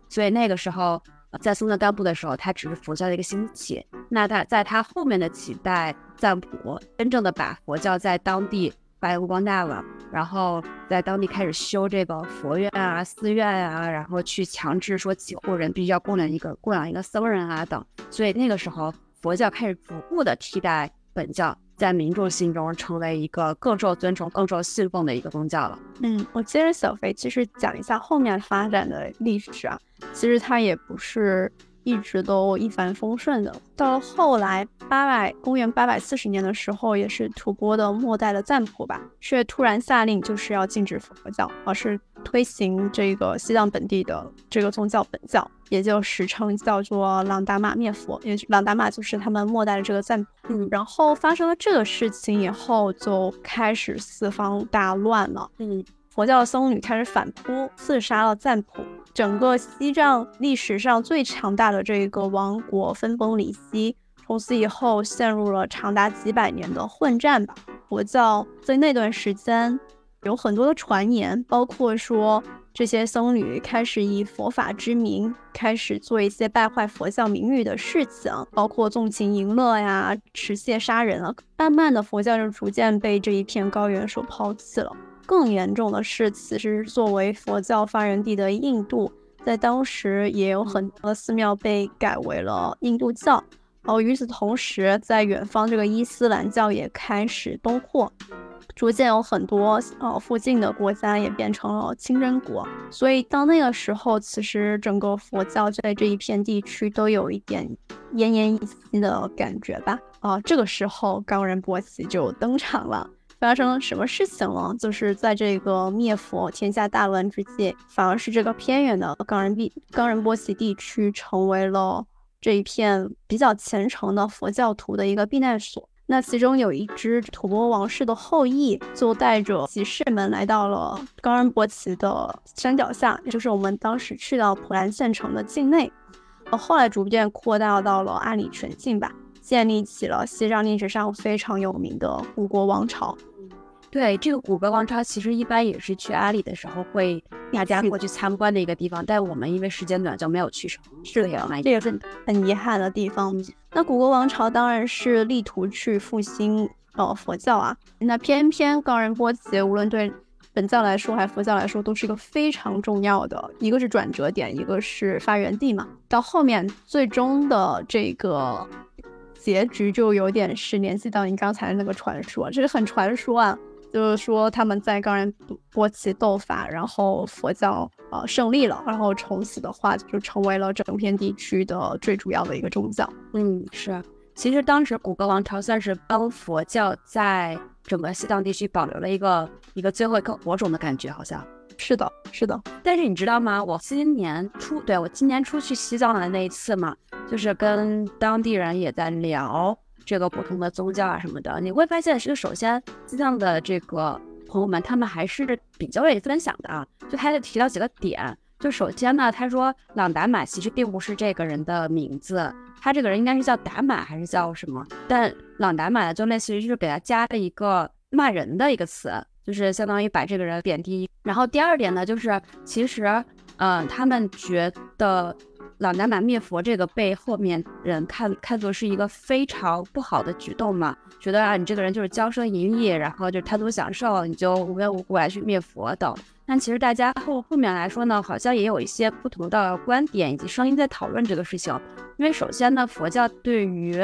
所以那个时候，在松赞干布的时候，它只是佛教的一个兴起。那他在他后面的几代赞普，真正的把佛教在当地。发扬光大了，然后在当地开始修这个佛院啊、寺院啊，然后去强制说几户人必须要供养一个供养一个僧人啊等，所以那个时候佛教开始逐步的替代本教，在民众心中成为一个更受尊崇、更受信奉的一个宗教了。嗯，我接着小飞其实讲一下后面发展的历史啊，其实它也不是。一直都一帆风顺的，到了后来八百公元八百四十年的时候，也是吐蕃的末代的赞普吧，却突然下令就是要禁止佛教，而是推行这个西藏本地的这个宗教本教。也就史称叫做朗达玛灭佛，也朗达玛就是他们末代的这个赞普。嗯，然后发生了这个事情以后，就开始四方大乱了。嗯，佛教僧侣开始反扑，刺杀了赞普，整个西藏历史上最强大的这个王国分崩离析。从此以后，陷入了长达几百年的混战吧。佛教在那段时间有很多的传言，包括说。这些僧侣开始以佛法之名，开始做一些败坏佛教名誉的事情，包括纵情淫乐呀、持械杀人啊。慢慢的，佛教就逐渐被这一片高原所抛弃了。更严重的是，此时作为佛教发源地的印度，在当时也有很多寺庙被改为了印度教。哦，与此同时，在远方这个伊斯兰教也开始东扩。逐渐有很多呃附近的国家也变成了清真国，所以到那个时候，其实整个佛教在这一片地区都有一点奄奄一息的感觉吧。啊，这个时候冈仁波齐就登场了。发生了什么事情了？就是在这个灭佛、天下大乱之际，反而是这个偏远的冈仁毕冈仁波齐地区成为了这一片比较虔诚的佛教徒的一个避难所。那其中有一支吐蕃王室的后裔，就带着骑士们来到了冈仁波齐的山脚下，也就是我们当时去到普兰县城的境内。后来逐渐扩大到了阿里全境吧，建立起了西藏历史上非常有名的古国王朝。对这个古格王朝，其实一般也是去阿里的时候会大家过去参观的一个地方，但我们因为时间短就没有去成。是的，这也是很遗憾的地方。那古国王朝当然是力图去复兴呃佛教啊，那偏偏冈仁波齐无论对本教来说还是佛教来说，都是一个非常重要的，一个是转折点，一个是发源地嘛。到后面最终的这个结局就有点是联系到您刚才那个传说，这是很传说啊。就是说他们在冈仁波齐斗法，然后佛教呃胜利了，然后从此的话就成为了整片地区的最主要的一个宗教。嗯，是。其实当时古格王朝算是帮佛教在整个西藏地区保留了一个一个最后一颗火种的感觉，好像是的，是的。但是你知道吗？我今年初，对我今年初去西藏的那一次嘛，就是跟当地人也在聊。这个不同的宗教啊什么的，你会发现，是首先西藏的这个朋友们，他们还是比较愿意分享的啊。就他就提到几个点，就首先呢，他说朗达玛其实并不是这个人的名字，他这个人应该是叫达玛还是叫什么？但朗达玛，就类似于就是给他加了一个骂人的一个词，就是相当于把这个人贬低。然后第二点呢，就是其实，嗯，他们觉得。老达玛灭佛这个被后面人看看作是一个非常不好的举动嘛，觉得啊你这个人就是骄奢淫逸，然后就贪图享受，你就无缘无故来去灭佛等。但其实大家后后面来说呢，好像也有一些不同的观点以及声音在讨论这个事情。因为首先呢，佛教对于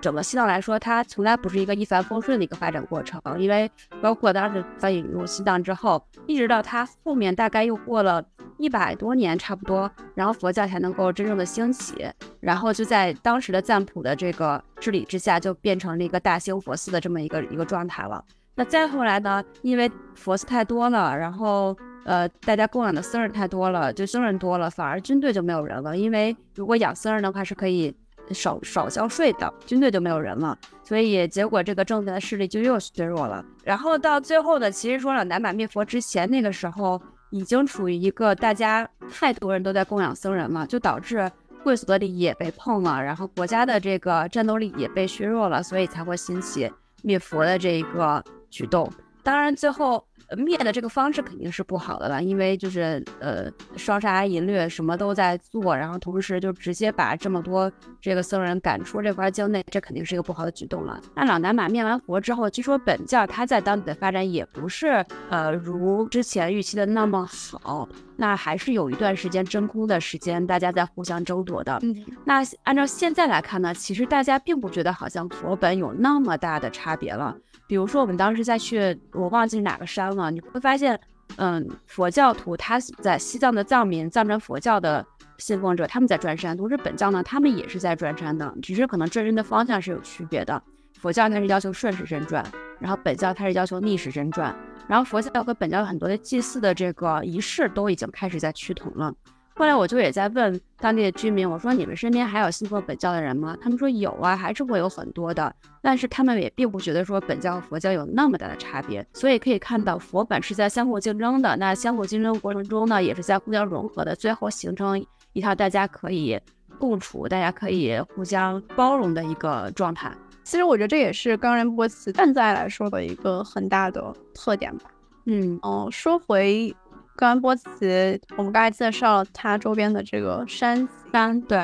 整个西藏来说，它从来不是一个一帆风顺的一个发展过程，因为包括当时它引入西藏之后，一直到它后面大概又过了。一百多年差不多，然后佛教才能够真正的兴起，然后就在当时的赞普的这个治理之下，就变成了一个大兴佛寺的这么一个一个状态了。那再后来呢，因为佛寺太多了，然后呃大家供养的僧人太多了，就僧人多了，反而军队就没有人了。因为如果养僧人的话是可以少少交税的，军队就没有人了，所以结果这个政权的势力就又削弱了。然后到最后呢，其实说了南满灭佛之前那个时候。已经处于一个大家太多人都在供养僧人了，就导致贵族的利益也被碰了，然后国家的这个战斗力也被削弱了，所以才会兴起灭佛的这一个举动。当然，最后。灭的这个方式肯定是不好的了，因为就是呃烧杀淫掠什么都在做，然后同时就直接把这么多这个僧人赶出这块境内，这肯定是一个不好的举动了。那老南玛灭完佛之后，据说本教它在当地的发展也不是呃如之前预期的那么好，那还是有一段时间真空的时间，大家在互相争夺的。嗯，那按照现在来看呢，其实大家并不觉得好像佛本有那么大的差别了。比如说，我们当时在去，我忘记是哪个山了。你会发现，嗯，佛教徒他在西藏的藏民、藏传佛教的信奉者，他们在转山；同时，本教呢，他们也是在转山的，只是可能转山的方向是有区别的。佛教它是要求顺时针转，然后本教它是要求逆时针转。然后佛教和本教很多的祭祀的这个仪式都已经开始在趋同了。后来我就也在问当地的居民，我说你们身边还有信奉本教的人吗？他们说有啊，还是会有很多的，但是他们也并不觉得说本教和佛教有那么大的差别。所以可以看到佛本是在相互竞争的，那相互竞争过程中呢，也是在互相融合的，最后形成一套大家可以共处、大家可以互相包容的一个状态。其实我觉得这也是冈仁波齐现在来说的一个很大的特点吧。嗯，哦，说回。冈仁波齐，我们刚才介绍了它周边的这个山山，对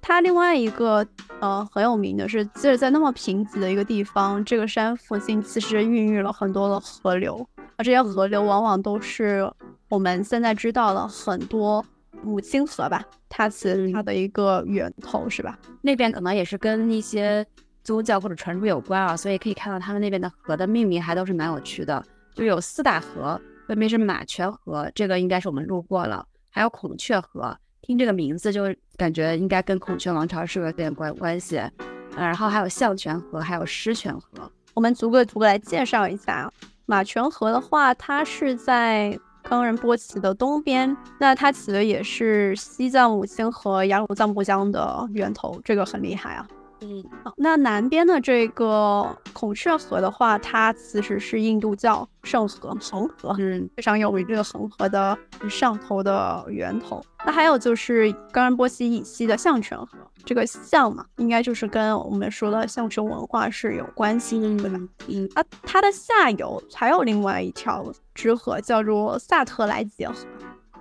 它另外一个呃很有名的是，即使在那么贫瘠的一个地方，这个山附近其实孕育了很多的河流，而这些河流往往都是我们现在知道了很多母亲河吧，它其实它的一个源头是吧？那边可能也是跟一些宗教或者传说有关啊，所以可以看到他们那边的河的命名还都是蛮有趣的，就有四大河。分别是马泉河，这个应该是我们路过了，还有孔雀河，听这个名字就感觉应该跟孔雀王朝是有点关关系。嗯，然后还有象泉河，还有狮泉河，我们逐个逐个来介绍一下。马泉河的话，它是在冈仁波齐的东边，那它起的也是西藏母亲河雅鲁藏布江的源头，这个很厉害啊。嗯，好，那南边的这个孔雀河的话，它其实是印度教圣河恒河，嗯，非常有名。这个恒河的上头的源头。那还有就是冈仁波齐以西的象泉河，这个象嘛，应该就是跟我们说的象雄文化是有关系的，对吧？嗯，啊，它的下游还有另外一条支河，叫做萨特莱杰河，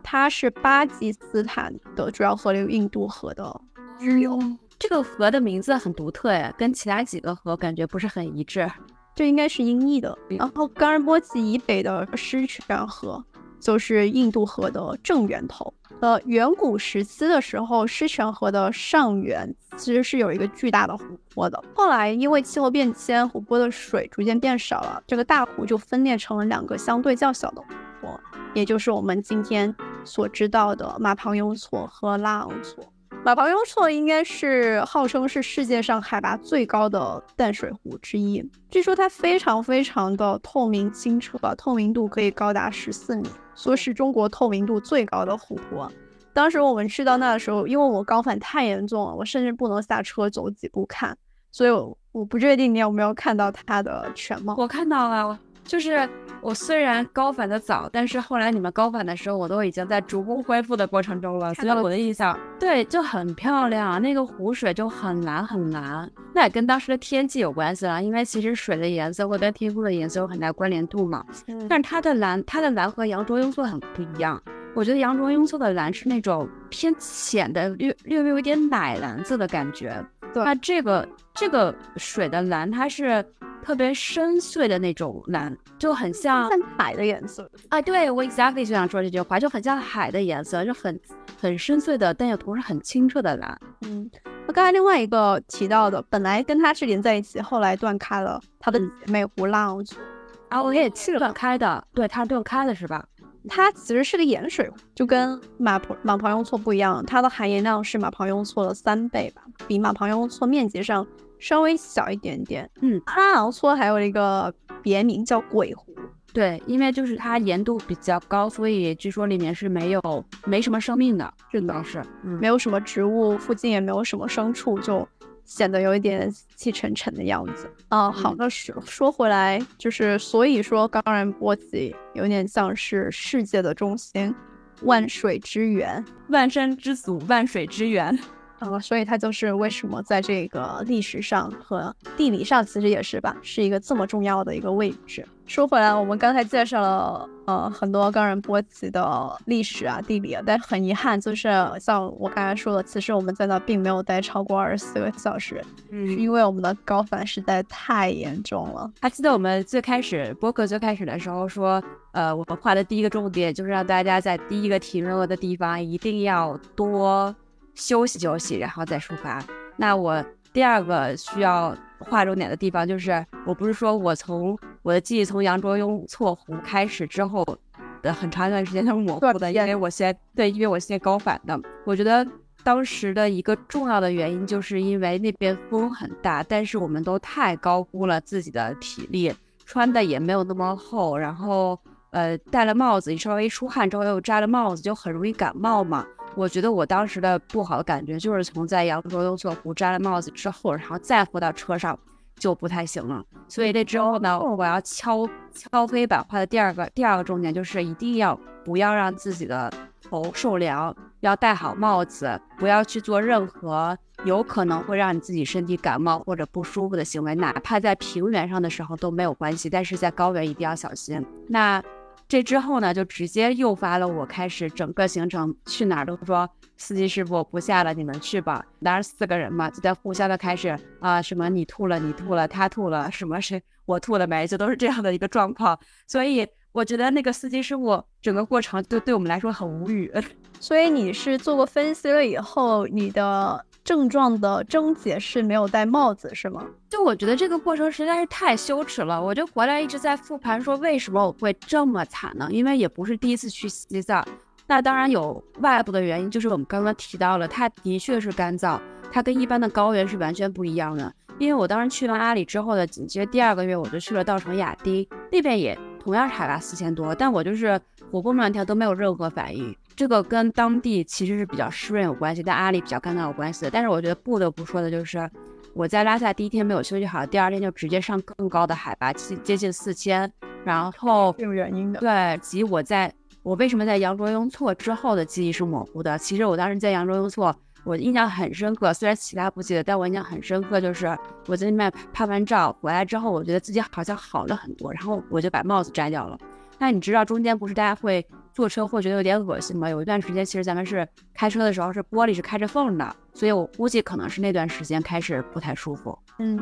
它是巴基斯坦的主要河流印度河的支流。这个河的名字很独特哎，跟其他几个河感觉不是很一致。这应该是音译的。然后冈仁波齐以北的狮泉河就是印度河的正源头。呃，远古时期的时候，狮泉河的上源其实是有一个巨大的湖泊的。后来因为气候变迁，湖泊的水逐渐变少了，这个大湖就分裂成了两个相对较小的湖泊，也就是我们今天所知道的马旁雍错和拉昂错。马旁雍错应该是号称是世界上海拔最高的淡水湖之一。据说它非常非常的透明清澈，透明度可以高达十四米，说是中国透明度最高的湖泊。当时我们去到那的时候，因为我高反太严重了，我甚至不能下车走几步看，所以我我不确定你有没有看到它的全貌。我看到了。就是我虽然高反的早，但是后来你们高反的时候，我都已经在逐步恢复的过程中了。所以我的印象，对，就很漂亮，那个湖水就很蓝很蓝。那也跟当时的天气有关系了，因为其实水的颜色会跟天空的颜色有很大关联度嘛。但是它的蓝，它的蓝和羊卓雍措很不一样。我觉得羊卓雍措的蓝是那种偏浅的，略略微有点奶蓝色的感觉。对那这个这个水的蓝，它是。特别深邃的那种蓝，就很像海的颜色啊！对我 exactly 就想说这句话，就很像海的颜色，就很很深邃的，但又同时很清澈的蓝。嗯，那刚才另外一个提到的，本来跟它是连在一起，后来断开了，它的姐妹湖浪族啊，我也去了断开的，对，它是断开的是吧？它其实是个盐水湖，就跟马旁马旁雍错不一样，它的含盐量是马旁雍错的三倍吧，比马旁雍错面积上。稍微小一点点，嗯，拉昂措还有一个别名叫鬼湖，对，因为就是它盐度比较高，所以据说里面是没有没什么生命的，是的，是，没有什么植物，附近也没有什么牲畜，就显得有一点气沉沉的样子。啊，好的，说说回来，就是所以说冈仁波齐有点像是世界的中心，万水之源，万山之祖，万水之源。呃，所以它就是为什么在这个历史上和地理上其实也是吧，是一个这么重要的一个位置。说回来，我们刚才介绍了呃很多冈仁波齐的历史啊、地理啊，但很遗憾，就是像我刚才说的，其实我们在那并没有待超过二十四个小时，嗯，是因为我们的高反实在太严重了。还记得我们最开始播客最开始的时候说，呃，我们画的第一个重点就是让大家在第一个体热的地方一定要多。休息休息，然后再出发。那我第二个需要划重点的地方就是，我不是说我从我的记忆从羊卓雍措湖开始之后的很长一段时间都是模糊的，因为我先对，因为我先高反的。我觉得当时的一个重要的原因，就是因为那边风很大，但是我们都太高估了自己的体力，穿的也没有那么厚，然后呃戴了帽子，你稍微一出汗之后又摘了帽子，就很容易感冒嘛。我觉得我当时的不好的感觉就是从在扬州雍措湖摘了帽子之后，然后再回到车上就不太行了。所以这之后呢，我要敲敲黑板画的第二个第二个重点就是一定要不要让自己的头受凉，要戴好帽子，不要去做任何有可能会让你自己身体感冒或者不舒服的行为，哪怕在平原上的时候都没有关系，但是在高原一定要小心。那。这之后呢，就直接诱发了我开始整个行程去哪儿都说司机师傅不下了，你们去吧。当然四个人嘛，就在互相的开始啊，什么你吐了，你吐了，他吐了，什么谁我吐了没，就都是这样的一个状况。所以我觉得那个司机师傅整个过程就对我们来说很无语。所以你是做过分析了以后，你的。症状的症结是没有戴帽子，是吗？就我觉得这个过程实在是太羞耻了，我就回来一直在复盘，说为什么我会这么惨呢？因为也不是第一次去西藏，那当然有外部的原因，就是我们刚刚提到了，它的确是干燥，它跟一般的高原是完全不一样的。因为我当时去完阿里之后的紧接着第二个月，我就去了稻城亚丁，那边也同样是海拔四千多，但我就是活蹦乱跳都没有任何反应。这个跟当地其实是比较湿润有关系，但阿里比较干燥有关系的。但是我觉得不得不说的就是，我在拉萨第一天没有休息好，第二天就直接上更高的海拔，接接近四千。然后有原因的，对，及我在我为什么在羊卓雍措之后的记忆是模糊的？其实我当时在羊卓雍措，我印象很深刻，虽然其他不记得，但我印象很深刻，就是我在那边拍完照回来之后，我觉得自己好像好了很多，然后我就把帽子摘掉了。那你知道中间不是大家会？坐车会觉得有点恶心吗？有一段时间，其实咱们是开车的时候是玻璃是开着缝的，所以我估计可能是那段时间开始不太舒服。嗯，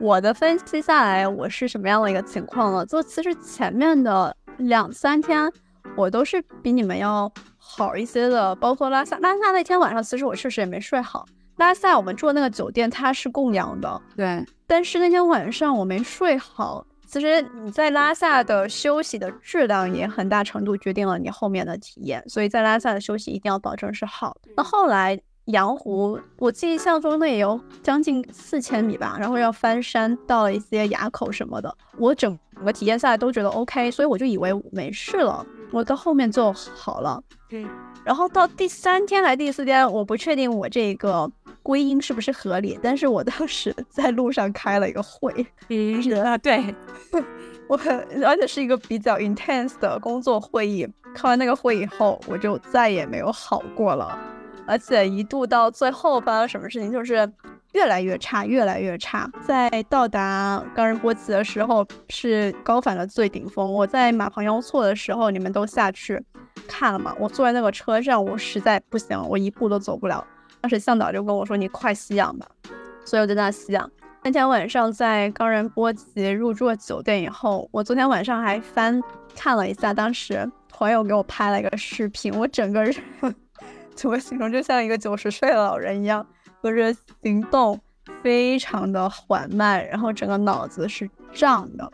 我的分析下来，我是什么样的一个情况呢？就其实前面的两三天，我都是比你们要好一些的，包括拉萨。拉萨那天晚上，其实我确实也没睡好。拉萨我们住的那个酒店它是供氧的，对，但是那天晚上我没睡好。其实你在拉萨的休息的质量也很大程度决定了你后面的体验，所以在拉萨的休息一定要保证是好的。那后来羊湖，我记象中那也有将近四千米吧，然后要翻山，到了一些垭口什么的，我整个体验下来都觉得 OK，所以我就以为没事了，我到后面就好了。嗯，然后到第三天还第四天，我不确定我这个。归因是不是合理？但是我当时在路上开了一个会，嗯，啊，对，我很，而且是一个比较 intense 的工作会议。开完那个会以后，我就再也没有好过了，而且一度到最后发生什么事情，就是越来越差，越来越差。在到达冈仁波齐的时候，是高反的最顶峰。我在马旁雍措的时候，你们都下去看了吗？我坐在那个车上，我实在不行，我一步都走不了。当时向导就跟我说：“你快吸氧吧。”所以我就在那吸氧。那天晚上在冈仁波齐入住酒店以后，我昨天晚上还翻看了一下，当时朋友给我拍了一个视频，我整个人 怎么形容，就像一个九十岁的老人一样，就是行动非常的缓慢，然后整个脑子是胀的。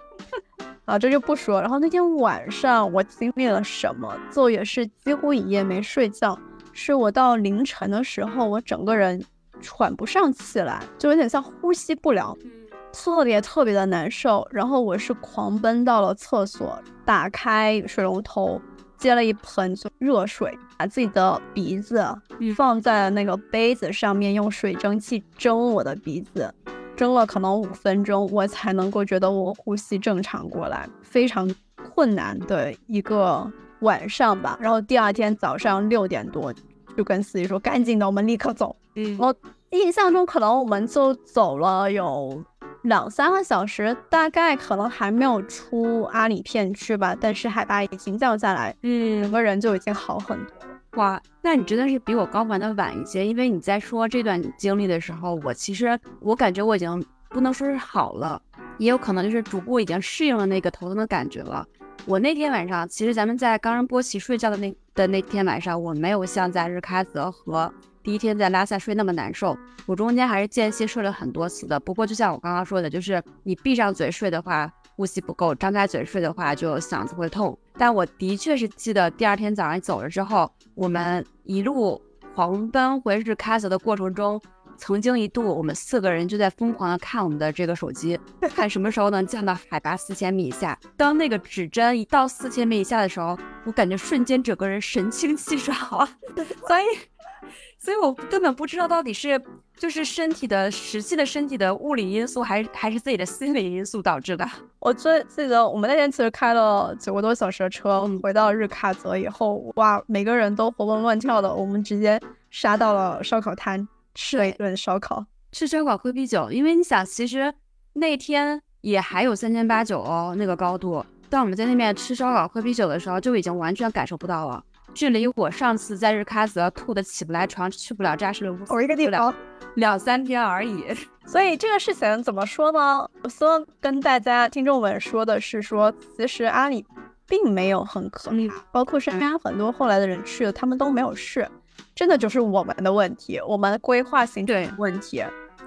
啊，这就不说。然后那天晚上我经历了什么，就也是几乎一夜没睡觉。是我到凌晨的时候，我整个人喘不上气来，就有点像呼吸不了，特别特别的难受。然后我是狂奔到了厕所，打开水龙头，接了一盆热水，把自己的鼻子放在那个杯子上面，用水蒸气蒸我的鼻子，蒸了可能五分钟，我才能够觉得我呼吸正常过来，非常困难的一个。晚上吧，然后第二天早上六点多就跟司机说：“赶紧的，我们立刻走。”嗯，我印象中可能我们就走了有两三个小时，大概可能还没有出阿里片区吧，但是海拔已经降下来，嗯，整个人就已经好很多。哇，那你真的是比我高反的晚一些，因为你在说这段经历的时候，我其实我感觉我已经不能说是好了，也有可能就是逐步已经适应了那个头疼的感觉了。我那天晚上，其实咱们在冈仁波齐睡觉的那的那天晚上，我没有像在日喀则和第一天在拉萨睡那么难受。我中间还是间歇睡了很多次的。不过就像我刚刚说的，就是你闭上嘴睡的话，呼吸不够；张开嘴睡的话，就嗓子会痛。但我的确是记得第二天早上走了之后，我们一路狂奔回日喀则的过程中。曾经一度，我们四个人就在疯狂的看我们的这个手机，看什么时候能降到海拔四千米以下。当那个指针一到四千米以下的时候，我感觉瞬间整个人神清气爽啊！所以所以我根本不知道到底是就是身体的实际的身体的物理因素，还是还是自己的心理因素导致的。我最记得我们那天其实开了九个多小时的车，回到日喀则以后，哇，每个人都活蹦乱跳的，我们直接杀到了烧烤摊，吃了一顿烧烤，吃烧烤喝啤酒。因为你想，其实那天也还有三千八九哦，那个高度。但我们在那边吃烧烤喝啤酒的时候，就已经完全感受不到了。距离我上次在日喀则吐的起不来床、去不了扎什伦布我一个地方两三天而已。所以这个事情怎么说呢？我希望跟大家听众们说的是，说其实阿里并没有很可怕，包括身边很多后来的人去了，他们都没有事。真的就是我们的问题，我们规划行程问题。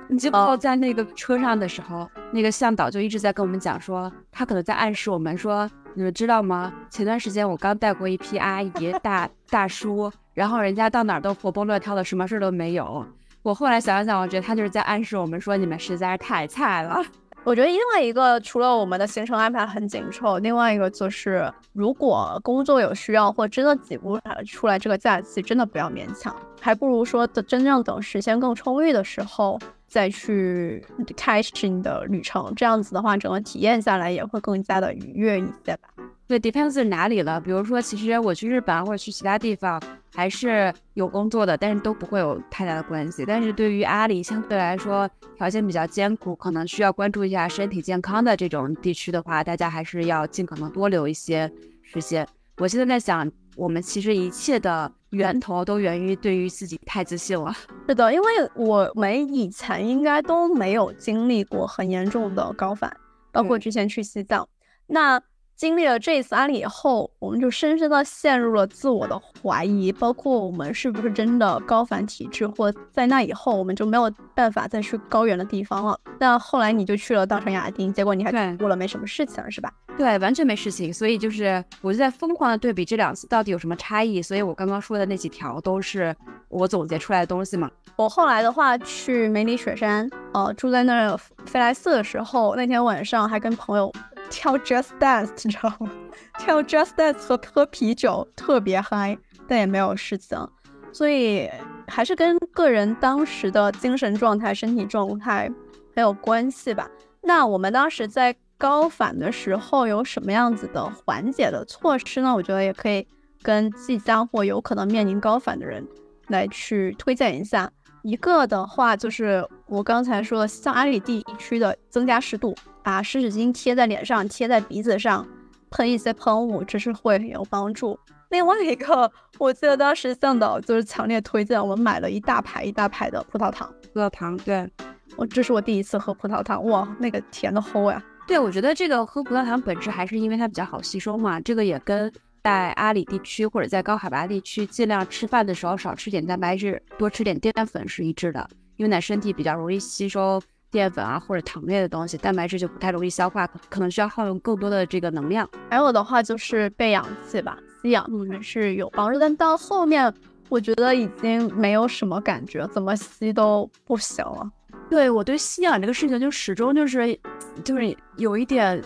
你记不？在那个车上的时候，那个向导就一直在跟我们讲说，他可能在暗示我们说，你们知道吗？前段时间我刚带过一批阿姨、大 大叔，然后人家到哪儿都活蹦乱跳的，什么事都没有。我后来想想，我觉得他就是在暗示我们说，你们实在是太菜了。我觉得另外一个，除了我们的行程安排很紧凑，另外一个就是，如果工作有需要或真的挤不出来这个假期，真的不要勉强，还不如说等真正等时间更充裕的时候再去开始你的旅程，这样子的话，整个体验下来也会更加的愉悦一些吧。对，depends 是哪里了。比如说，其实我去日本或者去其他地方，还是有工作的，但是都不会有太大的关系。但是对于阿里相对来说条件比较艰苦，可能需要关注一下身体健康的这种地区的话，大家还是要尽可能多留一些时间。我现在在想，我们其实一切的源头都源于对于自己太自信了。是的，因为我们以前应该都没有经历过很严重的高反，包括之前去西藏，那。经历了这一次案例以后，我们就深深的陷入了自我的怀疑，包括我们是不是真的高反体质，或在那以后我们就没有办法再去高原的地方了。那后来你就去了稻城亚丁，结果你还过了没什么事情，是吧？对，完全没事情。所以就是我就在疯狂的对比这两次到底有什么差异。所以我刚刚说的那几条都是我总结出来的东西嘛。我后来的话去梅里雪山，呃，住在那儿飞来寺的时候，那天晚上还跟朋友。跳 Just Dance，你知道吗？跳 Just Dance 和喝啤酒特别嗨，但也没有事情，所以还是跟个人当时的精神状态、身体状态很有关系吧。那我们当时在高反的时候有什么样子的缓解的措施呢？我觉得也可以跟即将或有可能面临高反的人来去推荐一下。一个的话就是我刚才说的，像阿里地区的增加湿度，把湿纸巾贴在脸上、贴在鼻子上，喷一些喷雾，这是会很有帮助。另外一个，我记得当时向导就是强烈推荐我们买了一大排一大排的葡萄糖。葡萄糖，对我这是我第一次喝葡萄糖，哇，那个甜的齁呀！对，我觉得这个喝葡萄糖本质还是因为它比较好吸收嘛，这个也跟。在阿里地区或者在高海拔地区，尽量吃饭的时候少吃点蛋白质，多吃点淀粉是一致的。因为呢，身体比较容易吸收淀粉啊或者糖类的东西，蛋白质就不太容易消化，可能需要耗用更多的这个能量。还有的话就是备氧气吧，吸氧还是有帮助。但到后面，我觉得已经没有什么感觉，怎么吸都不行了。对我对吸氧这个事情就始终就是就是有一点。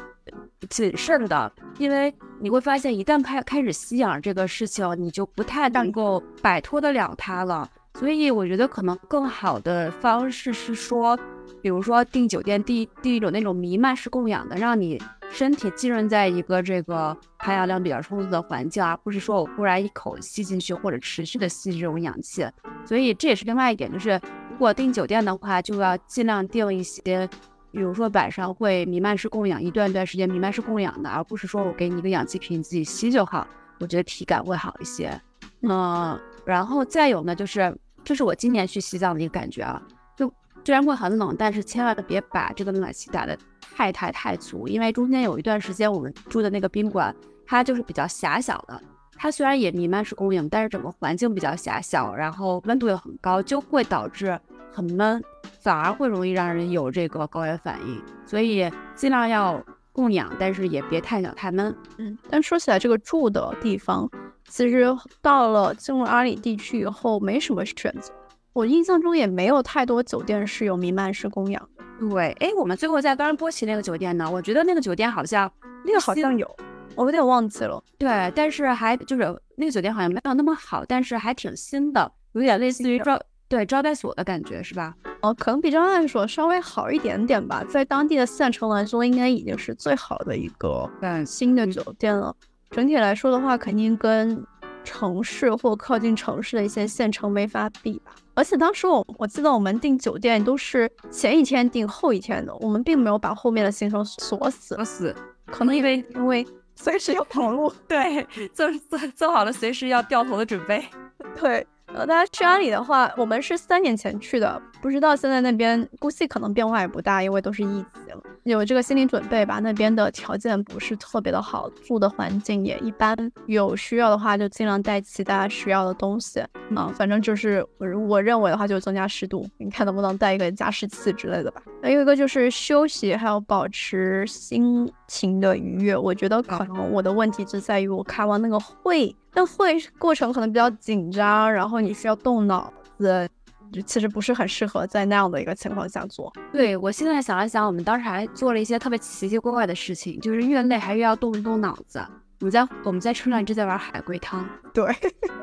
谨慎的，因为你会发现，一旦开开始吸氧这个事情，你就不太能够摆脱得了它了。所以我觉得可能更好的方式是说，比如说订酒店订订一种那种弥漫式供氧的，让你身体浸润在一个这个含氧量比较充足的环境，而不是说我忽然一口吸进去或者持续的吸这种氧气。所以这也是另外一点，就是如果订酒店的话，就要尽量订一些。比如说晚上会弥漫式供氧一段段时间弥漫式供氧的，而不是说我给你一个氧气瓶你自己吸就好，我觉得体感会好一些。嗯，然后再有呢，就是这是我今年去西藏的一个感觉啊，就虽然会很冷，但是千万别把这个暖气打的太太太足，因为中间有一段时间我们住的那个宾馆它就是比较狭小的，它虽然也弥漫式供氧，但是整个环境比较狭小，然后温度又很高，就会导致。很闷，反而会容易让人有这个高原反应，所以尽量要供氧，但是也别太小太闷。嗯，但说起来，这个住的地方，其实到了进入阿里地区以后，没什么选择。我印象中也没有太多酒店是有弥漫式供氧的。对，哎，我们最后在冈仁波齐那个酒店呢，我觉得那个酒店好像那个好像有，我有点忘记了。对，但是还就是那个酒店好像没有那么好，但是还挺新的。有点类似于招对招待所的感觉，是吧？哦，可能比招待所稍微好一点点吧，在当地的县城来说，应该已经是最好的一个新的酒店了。整体来说的话，肯定跟城市或靠近城市的一些县城没法比吧。而且当时我我记得我们订酒店都是前一天订后一天的，我们并没有把后面的行程锁死。锁死，可能因为因为随时要跑路，对，做做做好了随时要掉头的准备。对，呃，大家去阿里的话，我们是三年前去的，不知道现在那边估计可能变化也不大，因为都是一级了，有这个心理准备吧。那边的条件不是特别的好，住的环境也一般，有需要的话就尽量带其他需要的东西啊。反正就是我我认为的话，就增加湿度，你看能不能带一个加湿器之类的吧。还有一个就是休息，还有保持心情的愉悦。我觉得可能我的问题就在于我开完那个会。但会过程可能比较紧张，然后你需要动脑子，就其实不是很适合在那样的一个情况下做。对我现在想了想，我们当时还做了一些特别奇奇怪怪的事情，就是越累还越要动一动脑子。我们在我们在车上一直在玩海龟汤，对，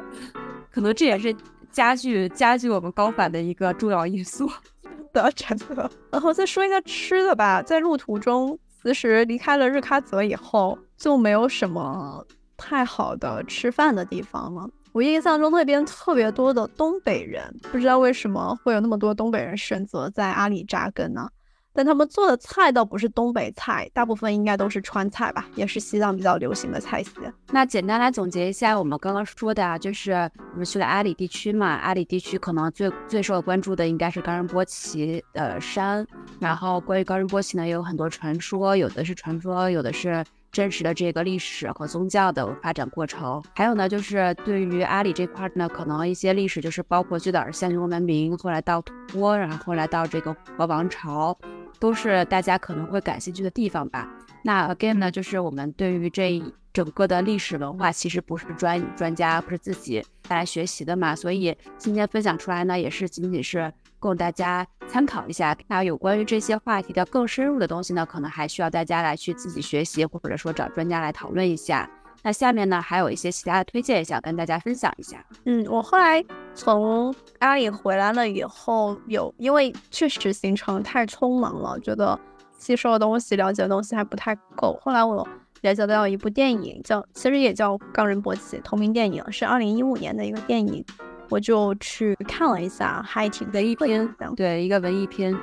可能这也是加剧加剧我们高反的一个重要因素 的真的。然后再说一下吃的吧，在路途中，其实离开了日喀则以后，就没有什么。太好的吃饭的地方了。我印象中那边特别多的东北人，不知道为什么会有那么多东北人选择在阿里扎根呢？但他们做的菜倒不是东北菜，大部分应该都是川菜吧，也是西藏比较流行的菜系。那简单来总结一下，我们刚刚说的啊，就是我们去了阿里地区嘛，阿里地区可能最最受关注的应该是冈仁波齐的山。然后关于冈仁波齐呢，也有很多传说，有的是传说，有的是。真实的这个历史和宗教的发展过程，还有呢，就是对于阿里这块呢，可能一些历史就是包括最早是象形文明，后来到吐蕃，然后后来到这个和王朝，都是大家可能会感兴趣的地方吧。那 again 呢，就是我们对于这整个的历史文化，其实不是专专家，不是自己来学习的嘛，所以今天分享出来呢，也是仅仅是。供大家参考一下。那有关于这些话题的更深入的东西呢，可能还需要大家来去自己学习，或者说找专家来讨论一下。那下面呢，还有一些其他的推荐，也想跟大家分享一下。嗯，我后来从阿里回来了以后，有因为确实行程太匆忙了，觉得吸收的东西、了解的东西还不太够。后来我了解到一部电影，叫其实也叫《冈仁波齐》，同名电影，是二零一五年的一个电影。我就去看了一下，还挺文艺片，对，一个文艺片，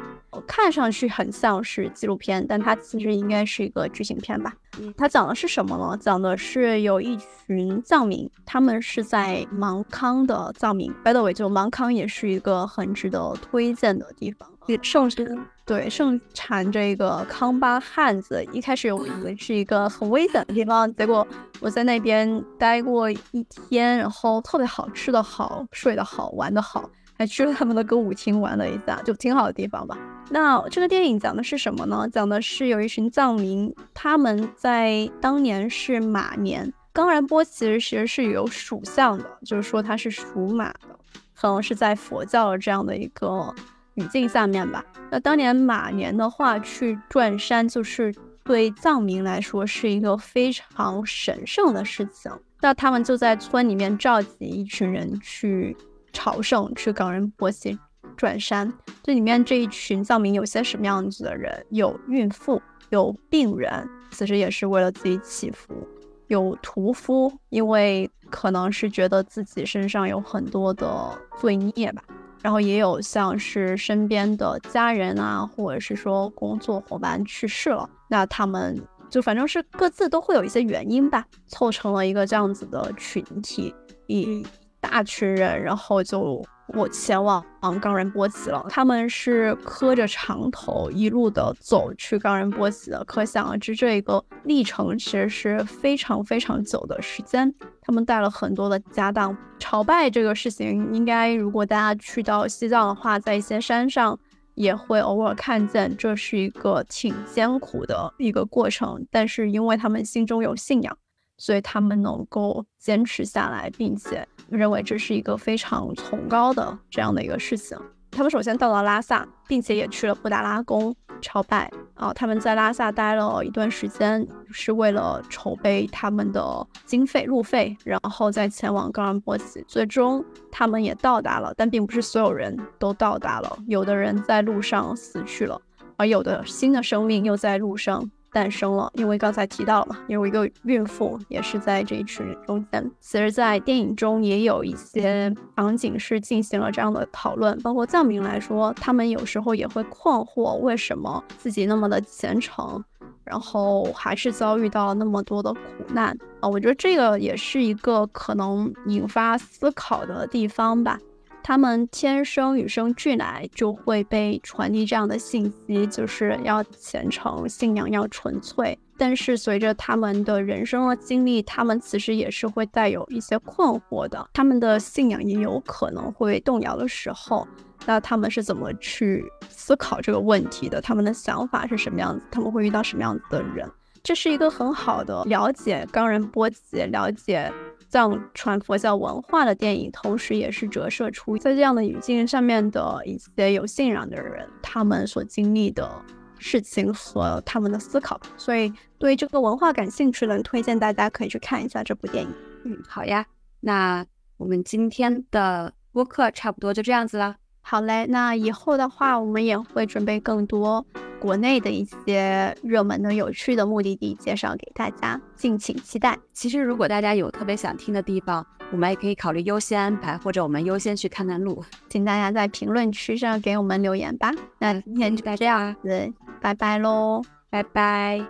看上去很像是纪录片，但它其实应该是一个剧情片吧。它讲的是什么呢？讲的是有一群藏民，他们是在芒康的藏民。By the way，就芒康也是一个很值得推荐的地方，盛产对盛产这个康巴汉子。一开始我以为是一个很危险的地方，结果我在那边待过一天，然后特别好吃的好，睡得好，玩得好。还去了他们的歌舞厅玩了一下，就挺好的地方吧。那这个电影讲的是什么呢？讲的是有一群藏民，他们在当年是马年。冈仁波齐其实是有属相的，就是说它是属马的，可能是在佛教的这样的一个语境下面吧。那当年马年的话，去转山就是对藏民来说是一个非常神圣的事情。那他们就在村里面召集一群人去。朝圣去冈仁波齐转山，这里面这一群藏民有些什么样子的人？有孕妇，有病人，其实也是为了自己祈福；有屠夫，因为可能是觉得自己身上有很多的罪孽吧。然后也有像是身边的家人啊，或者是说工作伙伴去世了，那他们就反正是各自都会有一些原因吧，凑成了一个这样子的群体，以。大群人，然后就我前往昂冈仁波齐了。他们是磕着长头一路的走去冈仁波齐的，可想而知这一个历程其实是非常非常久的时间。他们带了很多的家当，朝拜这个事情，应该如果大家去到西藏的话，在一些山上也会偶尔看见，这是一个挺艰苦的一个过程。但是因为他们心中有信仰。所以他们能够坚持下来，并且认为这是一个非常崇高的这样的一个事情。他们首先到了拉萨，并且也去了布达拉宫。朝拜啊。他们在拉萨待了一段时间，是为了筹备他们的经费路费，然后再前往冈仁波齐。最终他们也到达了，但并不是所有人都到达了，有的人在路上死去了，而有的新的生命又在路上。诞生了，因为刚才提到了嘛，有一个孕妇也是在这一群人中间。其实，在电影中也有一些场景是进行了这样的讨论，包括藏民来说，他们有时候也会困惑，为什么自己那么的虔诚，然后还是遭遇到了那么多的苦难啊？我觉得这个也是一个可能引发思考的地方吧。他们天生与生俱来就会被传递这样的信息，就是要虔诚，信仰要纯粹。但是随着他们的人生的经历，他们其实也是会带有一些困惑的，他们的信仰也有可能会动摇的时候。那他们是怎么去思考这个问题的？他们的想法是什么样子？他们会遇到什么样子的人？这是一个很好的了解冈仁波齐，了解。藏传佛教文化的电影，同时也是折射出在这样的语境上面的一些有信仰的人，他们所经历的事情和他们的思考。所以，对这个文化感兴趣的人，推荐大家可以去看一下这部电影。嗯，好呀，那我们今天的播客差不多就这样子了。好嘞，那以后的话，我们也会准备更多。国内的一些热门的、有趣的目的地介绍给大家，敬请期待。其实，如果大家有特别想听的地方，我们也可以考虑优先安排，或者我们优先去看看路。请大家在评论区上给我们留言吧。那今天就这样子，拜拜喽，拜拜。